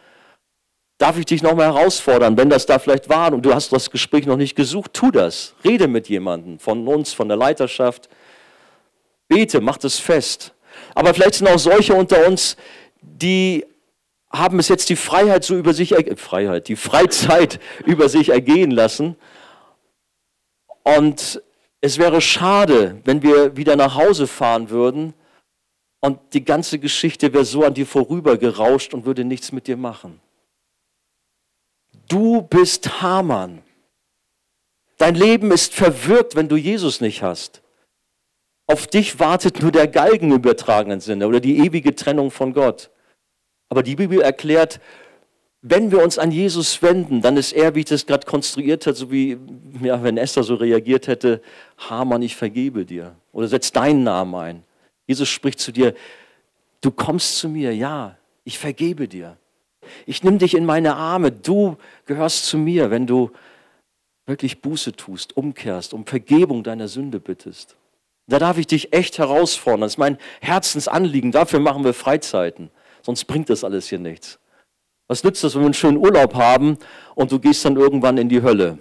Darf ich dich nochmal herausfordern, wenn das da vielleicht war und du hast das Gespräch noch nicht gesucht, tu das. Rede mit jemandem von uns, von der Leiterschaft. Bete, mach das fest. Aber vielleicht sind auch solche unter uns, die haben es jetzt die Freiheit so über sich, Freiheit, die Freizeit über sich ergehen lassen und es wäre schade, wenn wir wieder nach Hause fahren würden und die ganze Geschichte wäre so an dir vorübergerauscht und würde nichts mit dir machen. Du bist Hamann. Dein Leben ist verwirrt, wenn du Jesus nicht hast. Auf dich wartet nur der Galgen im übertragenen Sinne oder die ewige Trennung von Gott. Aber die Bibel erklärt, wenn wir uns an Jesus wenden, dann ist er, wie ich das gerade konstruiert habe, so wie ja, wenn Esther so reagiert hätte, Hamann, ich vergebe dir. Oder setz deinen Namen ein. Jesus spricht zu dir, du kommst zu mir, ja, ich vergebe dir. Ich nehme dich in meine Arme, du gehörst zu mir, wenn du wirklich Buße tust, umkehrst, um Vergebung deiner Sünde bittest. Da darf ich dich echt herausfordern. Das ist mein Herzensanliegen. Dafür machen wir Freizeiten. Sonst bringt das alles hier nichts. Was nützt das, wenn wir einen schönen Urlaub haben und du gehst dann irgendwann in die Hölle?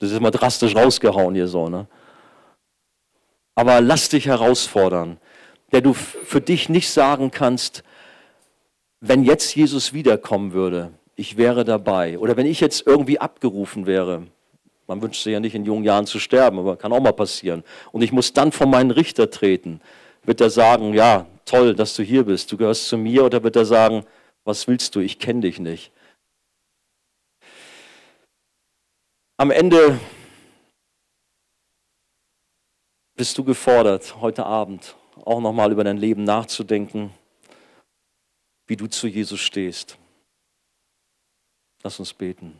Das ist immer drastisch rausgehauen hier so, ne? Aber lass dich herausfordern, der du für dich nicht sagen kannst, wenn jetzt Jesus wiederkommen würde, ich wäre dabei. Oder wenn ich jetzt irgendwie abgerufen wäre, man wünscht sich ja nicht in jungen Jahren zu sterben, aber kann auch mal passieren. Und ich muss dann vor meinen Richter treten. Wird er sagen, ja, toll, dass du hier bist, du gehörst zu mir? Oder wird er sagen, was willst du, ich kenne dich nicht? Am Ende bist du gefordert, heute Abend auch nochmal über dein Leben nachzudenken, wie du zu Jesus stehst. Lass uns beten.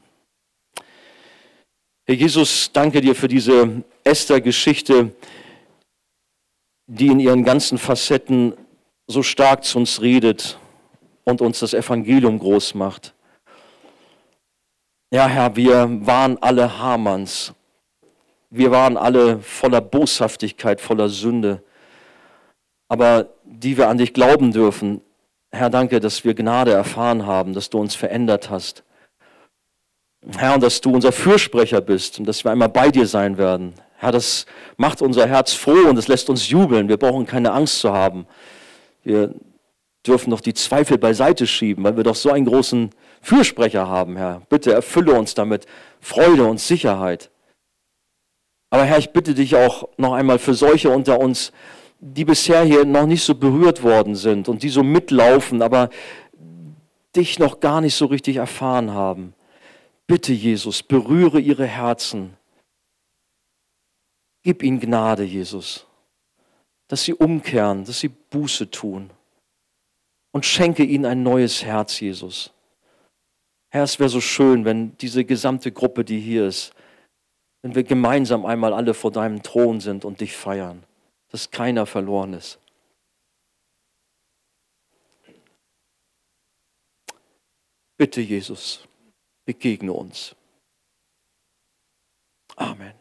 Herr Jesus, danke dir für diese Esther-Geschichte, die in ihren ganzen Facetten so stark zu uns redet und uns das Evangelium groß macht. Ja, Herr, wir waren alle Hamanns. Wir waren alle voller Boshaftigkeit, voller Sünde. Aber die wir an dich glauben dürfen, Herr, danke, dass wir Gnade erfahren haben, dass du uns verändert hast. Herr, und dass du unser Fürsprecher bist und dass wir einmal bei dir sein werden. Herr, das macht unser Herz froh und es lässt uns jubeln. Wir brauchen keine Angst zu haben. Wir dürfen doch die Zweifel beiseite schieben, weil wir doch so einen großen Fürsprecher haben, Herr. Bitte erfülle uns damit Freude und Sicherheit. Aber Herr, ich bitte dich auch noch einmal für solche unter uns, die bisher hier noch nicht so berührt worden sind und die so mitlaufen, aber dich noch gar nicht so richtig erfahren haben. Bitte, Jesus, berühre ihre Herzen. Gib ihnen Gnade, Jesus, dass sie umkehren, dass sie Buße tun. Und schenke ihnen ein neues Herz, Jesus. Herr, es wäre so schön, wenn diese gesamte Gruppe, die hier ist, wenn wir gemeinsam einmal alle vor deinem Thron sind und dich feiern, dass keiner verloren ist. Bitte, Jesus begegne uns. Amen.